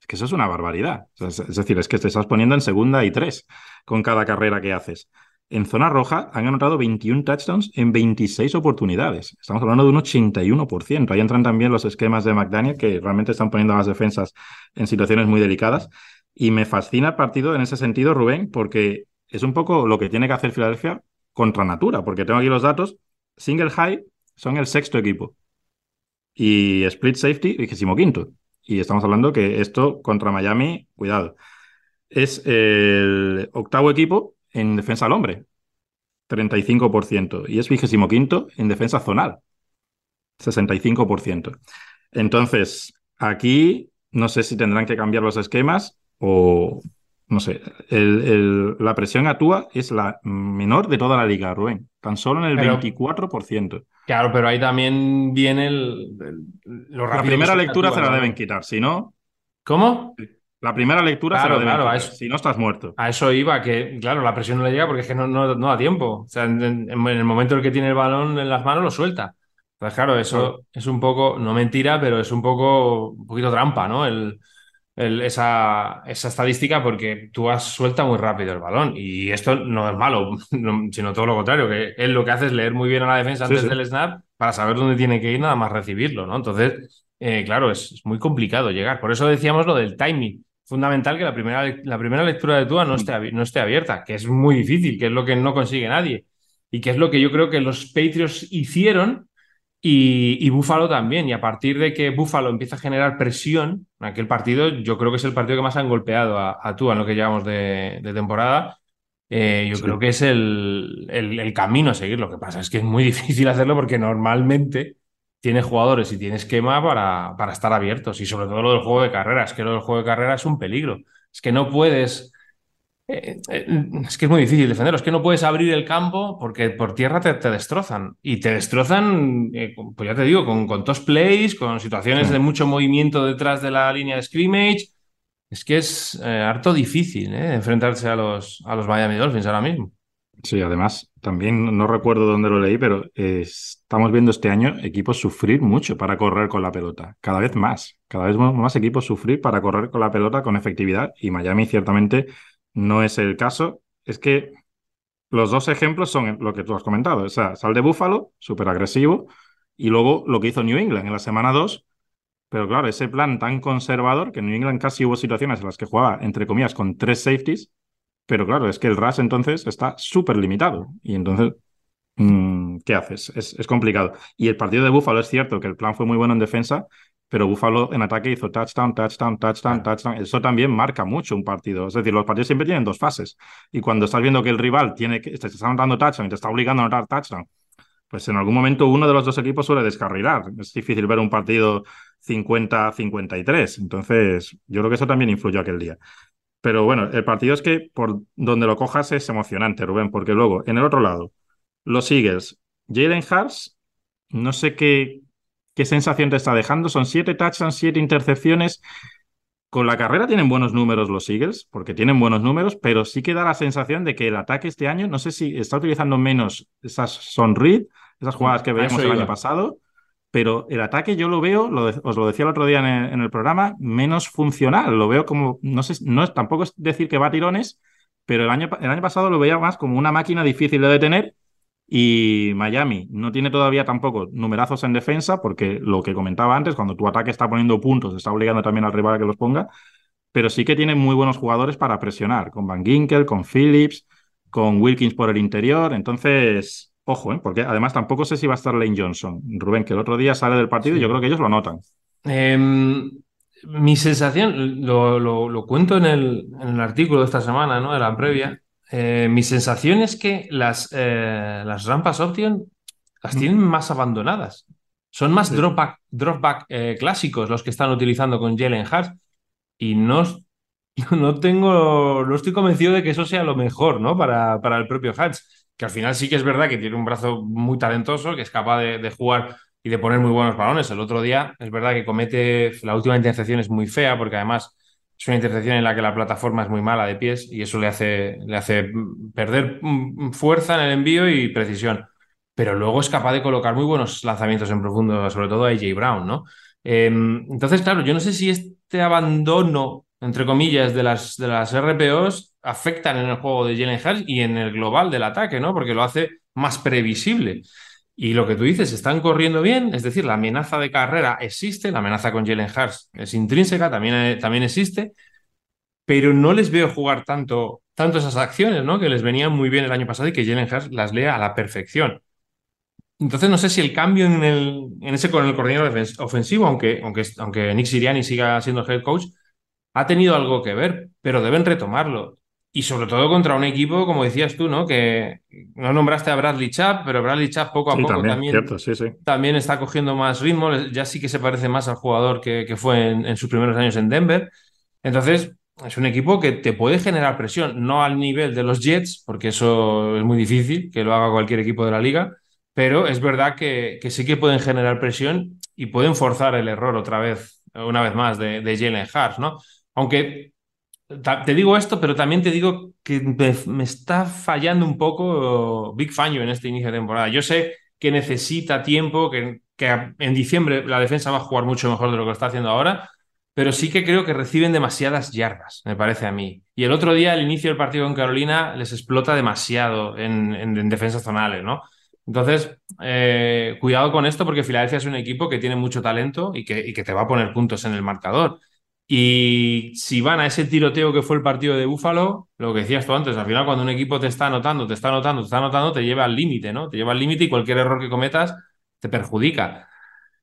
Speaker 1: Es que eso es una barbaridad. Es decir, es que te estás poniendo en segunda y tres con cada carrera que haces. en zona roja han anotado 21 touchdowns en 26 oportunidades. Estamos hablando de un 81%. Ahí entran también los esquemas de McDaniel que realmente están poniendo a las defensas en situaciones muy delicadas. Y me fascina el partido en ese sentido, Rubén, porque es un poco lo que tiene que hacer Filadelfia contra natura, porque tengo aquí los datos. Single high son el sexto equipo. Y split safety, vigésimo quinto. Y estamos hablando que esto contra Miami, cuidado, es el octavo equipo en defensa al hombre, 35%, y es vigésimo quinto en defensa zonal, 65%. Entonces, aquí no sé si tendrán que cambiar los esquemas o, no sé, la presión actúa es la menor de toda la liga, Rubén, tan solo en el 24%.
Speaker 2: Claro, pero ahí también viene el,
Speaker 1: La primera lectura se la deben quitar, si no...
Speaker 2: ¿Cómo?
Speaker 1: La primera lectura se la deben quitar, si no estás muerto.
Speaker 2: A eso iba, que claro, la presión no le llega porque es que no, no, da tiempo. O sea, en, el momento en el que tiene el balón en las manos lo suelta. Pues claro, eso es un poco, no mentira, pero es un poco, un poquito trampa, ¿no? El, esa, esa, estadística porque tú has suelta muy rápido el balón y esto no es malo, *laughs* sino todo lo contrario, que él lo que hace es leer muy bien a la defensa antes del snap para saber dónde tiene que ir nada más recibirlo, ¿no? Entonces, eh, claro, es, muy complicado llegar. Por eso decíamos lo del timing. Fundamental que la primera, la primera lectura de Tua no esté, no esté abierta, que es muy difícil, que es lo que no consigue nadie y que es lo que yo creo que los Patriots hicieron y, y Buffalo también. Y a partir de que Buffalo empieza a generar presión en aquel partido, yo creo que es el partido que más han golpeado a, a Tua en lo que llevamos de, temporada. Eh, yo creo que es el, el, camino a seguir. Lo que pasa es que es muy *laughs* difícil hacerlo porque normalmente tiene jugadores y tiene esquema para, para estar abiertos. Y sobre todo lo del juego de carrera. Es que lo del juego de carrera es un peligro. Es que no puedes eh, eh, es que es muy difícil defenderlo. Es que no puedes abrir el campo porque por tierra te, destrozan. Y te destrozan, eh, pues ya te digo, con, con toss plays, con situaciones de mucho movimiento detrás de la línea de scrimmage. Es que es harto difícil enfrentarse a los, a los Miami Dolphins ahora mismo.
Speaker 1: Sí, además, también no recuerdo dónde lo leí, pero estamos viendo este año equipos sufrir mucho para correr con la pelota. Cada vez más. Cada vez más equipos sufrir para correr con la pelota con efectividad. Y Miami ciertamente no es el caso. Es que los dos ejemplos son lo que tú has comentado. O sea, sal de Búfalo, súper agresivo, y luego lo que hizo New England en la semana 2. Pero claro, ese plan tan conservador, que en New England casi hubo situaciones en las que jugaba, entre comillas, con tres safeties, pero claro, es que el RAS entonces está súper limitado. Y entonces, mm, ¿qué haces? Es, es, complicado. Y el partido de Búfalo es cierto que el plan fue muy bueno en defensa, pero Buffalo en ataque hizo touchdown, touchdown, touchdown, touchdown. Eso también marca mucho un partido. Es decir, los partidos siempre tienen dos fases. Y cuando estás viendo que el rival tiene que, te está anotando touchdown y te está obligando a anotar touchdown, pues en algún momento uno de los dos equipos suele descarrilar. Es difícil ver un partido 50-53. Entonces, yo creo que eso también influyó aquel día. Pero bueno, el partido es que por donde lo cojas es emocionante, Rubén, porque luego, en el otro lado, los Eagles, Jalen Hurts, no sé qué, ¿Qué sensación te está dejando? Son siete touchdowns, siete intercepciones. Con la carrera tienen buenos números los Eagles, porque tienen buenos números, pero sí que da la sensación de que el ataque este año, no sé si está utilizando menos esas sonrid, esas jugadas que veíamos el año pasado, pero el ataque yo lo veo, os lo decía el otro día en el, programa, menos funcional. Lo veo como, no sé, no es, tampoco es decir que va a tirones, pero el año, el año pasado lo veía más como una máquina difícil de detener y Miami no tiene todavía tampoco numerazos en defensa, porque lo que comentaba antes, cuando tu ataque está poniendo puntos, está obligando también al rival a que los ponga, pero sí que tiene muy buenos jugadores para presionar, con Van Ginkel, con Phillips, con Wilkins por el interior. Entonces, ojo, ¿eh? porque además tampoco sé si va a estar Lane Johnson. Rubén, que el otro día sale del partido y yo creo que ellos lo notan.
Speaker 2: Em, mi sensación, lo, cuento en el, en el, artículo de esta semana, ¿no? de la previa, eh, mi sensación es que las, eh, las rampas Option las tienen más abandonadas. Son más dropback, dropback eh, clásicos los que están utilizando con Jalen Hart. Y no, *laughs* no tengo, no estoy convencido de que eso sea lo mejor, ¿no? Para, para el propio Hart. Que al final sí que es verdad que tiene un brazo muy talentoso, que es capaz de, de jugar y de poner muy buenos balones. El otro día es verdad que comete la última intercepción es muy fea porque además es una intercepción en la que la plataforma es muy mala de pies y eso le hace, le hace perder fuerza en el envío y precisión. Pero luego es capaz de colocar muy buenos lanzamientos en profundo, sobre todo a AJ Brown, ¿no? Em, entonces, claro, yo no sé si este abandono, entre comillas, de las, de las RPOs afectan en el juego de Jalen Hurts y en el global del ataque, ¿no? Porque lo hace más previsible. Y lo que tú dices, están corriendo bien, es decir, la amenaza de carrera existe, la amenaza con Jalen Hurts es intrínseca, también, eh, también existe, pero no les veo jugar tanto, tanto esas acciones, ¿no? Que les venían muy bien el año pasado y que Jalen Hurts las lea a la perfección. Entonces no sé si el cambio en, el, en ese con el coordinador ofensivo, aunque, aunque, aunque Nick Siriani siga siendo head coach, ha tenido algo que ver, pero deben retomarlo. Y sobre todo contra un equipo, como decías tú, ¿no? Que no nombraste a Bradley Chap, pero Bradley Chap poco a poco también, también, está cogiendo más ritmo. Ya sí que se parece más al jugador que, que fue en, en, sus primeros años en Denver. Entonces, es un equipo que te puede generar presión, no al nivel de los Jets, porque eso es muy difícil que lo haga cualquier equipo de la liga, pero es verdad que, que sí que pueden generar presión y pueden forzar el error otra vez, una vez más, de, de Jalen Hurts, ¿no? Aunque te digo esto, pero también te digo que me, está fallando un poco Big Fangio en este inicio de temporada. Yo sé que necesita tiempo, que, en diciembre la defensa va a jugar mucho mejor de lo que está haciendo ahora, pero sí que creo que reciben demasiadas yardas, me parece a mí. Y el otro día, al inicio del partido en Carolina, les explota demasiado en, defensas zonales, ¿no? Entonces, eh, cuidado con esto porque Filadelfia es un equipo que tiene mucho talento y que te va a poner puntos en el marcador. Y si van a ese tiroteo que fue el partido de Búfalo, lo que decías tú antes, al final cuando un equipo te está anotando, te está anotando, te está anotando, te lleva al límite, ¿no? Te lleva al límite y cualquier error que cometas te perjudica.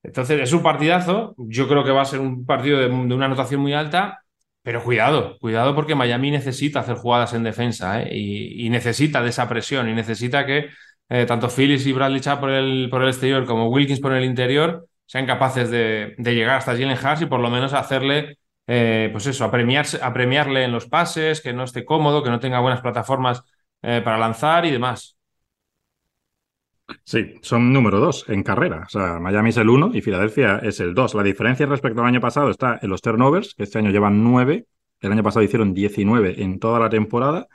Speaker 2: Entonces, es un partidazo. Yo creo que va a ser un partido de, una anotación muy alta, pero cuidado, cuidado porque Miami necesita hacer jugadas en defensa ¿eh? y, necesita de esa presión y necesita que eh, tanto Phillips y Bradley Chap por el, por el exterior como Wilkins por el interior sean capaces de, de llegar hasta Jalen Hurts y por lo menos hacerle eh, pues eso, a, a premiarle en los pases, que no esté cómodo, que no tenga buenas plataformas eh, para lanzar y demás.
Speaker 1: Sí, son número dos en carrera. O sea, Miami es el uno y Filadelfia es el dos. La diferencia respecto al año pasado está en los turnovers, que este año llevan nueve. El año pasado hicieron 19 en toda la temporada.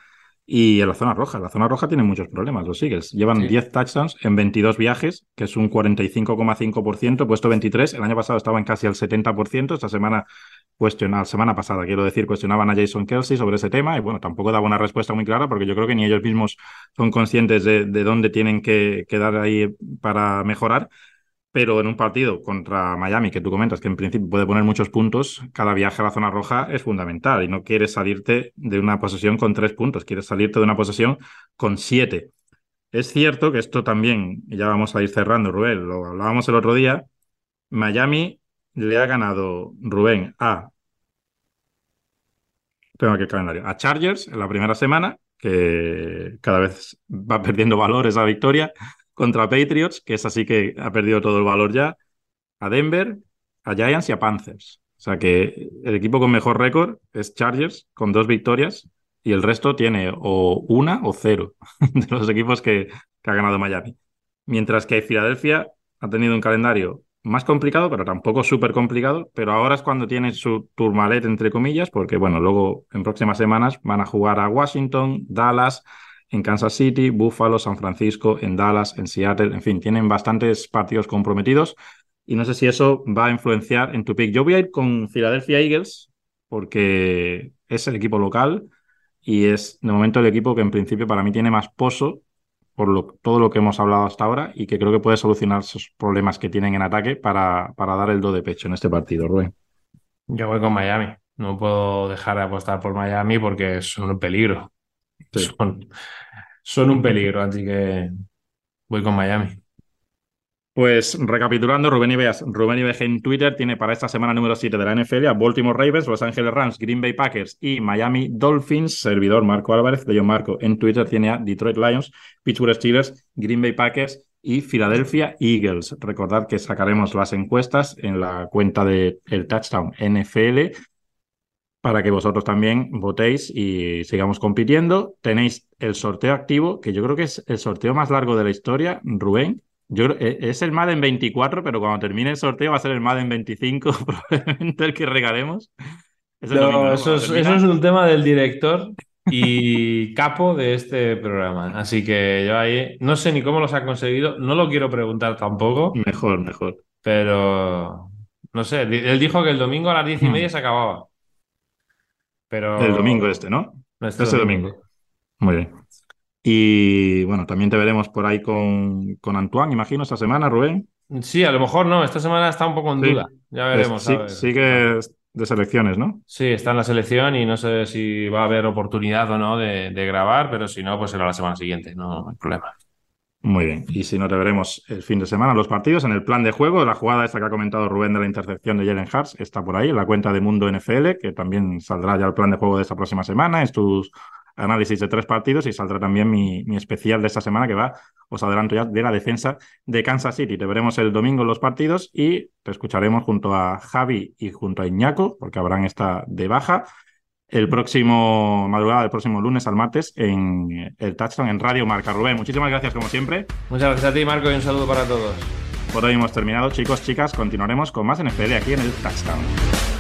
Speaker 1: Y en la zona roja, la zona roja tiene muchos problemas los Eagles. Llevan 10 touchdowns en 22 viajes, que es un 45,5%, puesto 23. El año pasado estaban casi al 70%. Esta semana cuestionar, semana pasada, quiero decir, cuestionaban a Jason Kelsey sobre ese tema y bueno, tampoco daba una respuesta muy clara porque yo creo que ni ellos mismos son conscientes de, dónde tienen que quedar ahí para mejorar. Pero en un partido contra Miami, que tú comentas que en principio puede poner muchos puntos, cada viaje a la zona roja es fundamental y no quieres salirte de una posesión con tres puntos, quieres salirte de una posesión con siete. Es cierto que esto también, ya vamos a ir cerrando, Rubén, lo hablábamos el otro día, Miami le ha ganado Rubén a. Tengo aquí el calendario. A Chargers en la primera semana, que cada vez va perdiendo valor esa victoria. Contra Patriots, que es así que ha perdido todo el valor ya. A Denver, a Giants y a Panthers. O sea que el equipo con mejor récord es Chargers, con dos victorias, y el resto tiene o una o cero *laughs* de los equipos que, que ha ganado Miami. Mientras que Filadelfia ha tenido un calendario más complicado, pero tampoco súper complicado. Pero ahora es cuando tiene su turmalet, entre comillas, porque bueno, luego en próximas semanas van a jugar a Washington, Dallas, en Kansas City, Buffalo, San Francisco, en Dallas, en Seattle, en fin, tienen bastantes partidos comprometidos. Y no sé si eso va a influenciar en tu pick. Yo voy a ir con Philadelphia Eagles, porque es el equipo local y es de momento el equipo que en principio para mí tiene más pozo por todo lo que hemos hablado hasta ahora y que creo que puede solucionar esos problemas que tienen en ataque para, para dar el do de pecho en este partido, Rubén.
Speaker 2: Yo voy con Miami. No puedo dejar de apostar por Miami porque son un peligro. *laughs* Son, un peligro, así que voy con Miami.
Speaker 1: Pues recapitulando, Rubén Ibeas, Rubén Ibeas en Twitter tiene para esta semana número 7 de la NFL a Baltimore Ravens, Los Angeles Rams, Green Bay Packers y Miami Dolphins. Servidor Marco Álvarez de John Marco en Twitter tiene a Detroit Lions, Pittsburgh Steelers, Green Bay Packers y Philadelphia Eagles. Recordad que sacaremos las encuestas en la cuenta de Touchdown NFL para que vosotros también votéis y sigamos compitiendo. Tenéis el sorteo activo, que yo creo que es el sorteo más largo de la historia, Rubén yo eh, es el Madden 24, pero cuando termine el sorteo va a ser el Madden 25, *laughs* probablemente el que regalemos.
Speaker 2: Eso, es, un tema del director y *laughs* capo de este programa. Así que yo ahí no sé ni cómo los ha conseguido, no lo quiero preguntar tampoco.
Speaker 1: Mejor, mejor.
Speaker 2: Pero no sé, él dijo que el domingo a las diez y media hmm. se acababa. Pero...
Speaker 1: El domingo este, ¿no?
Speaker 2: Este,
Speaker 1: Este domingo. Muy bien. Y bueno, también te veremos por ahí con, con Antoine, imagino, esta semana, Rubén.
Speaker 2: Sí, a lo mejor no. Esta semana está un poco en
Speaker 1: Sí.
Speaker 2: duda. Ya veremos.
Speaker 1: Sí,
Speaker 2: a ver.
Speaker 1: sigue de selecciones, ¿no?
Speaker 2: Sí, está en la selección y no sé si va a haber oportunidad o no de, de grabar, pero si no, pues será la semana siguiente, no hay problema.
Speaker 1: Muy bien. Y si no, te veremos el fin de semana los partidos en el plan de juego. La jugada esta que ha comentado Rubén de la intercepción de Jalen Hurts está por ahí, en la cuenta de Mundo NFL, que también saldrá ya el plan de juego de esta próxima semana. Es tus análisis de tres partidos y saldrá también mi, mi especial de esta semana que va, os adelanto ya, de la defensa de Kansas City. Te veremos el domingo en los partidos y te escucharemos junto a Javi y junto a Iñaco, porque habrán esta de baja. El próximo madrugada, el próximo lunes al martes en el Touchdown en Radio Marca. Rubén, muchísimas gracias como siempre.
Speaker 2: Muchas gracias a ti, Marco, y un saludo para todos.
Speaker 1: Por hoy hemos terminado, chicos, chicas. Continuaremos con más NFL aquí en el Touchdown.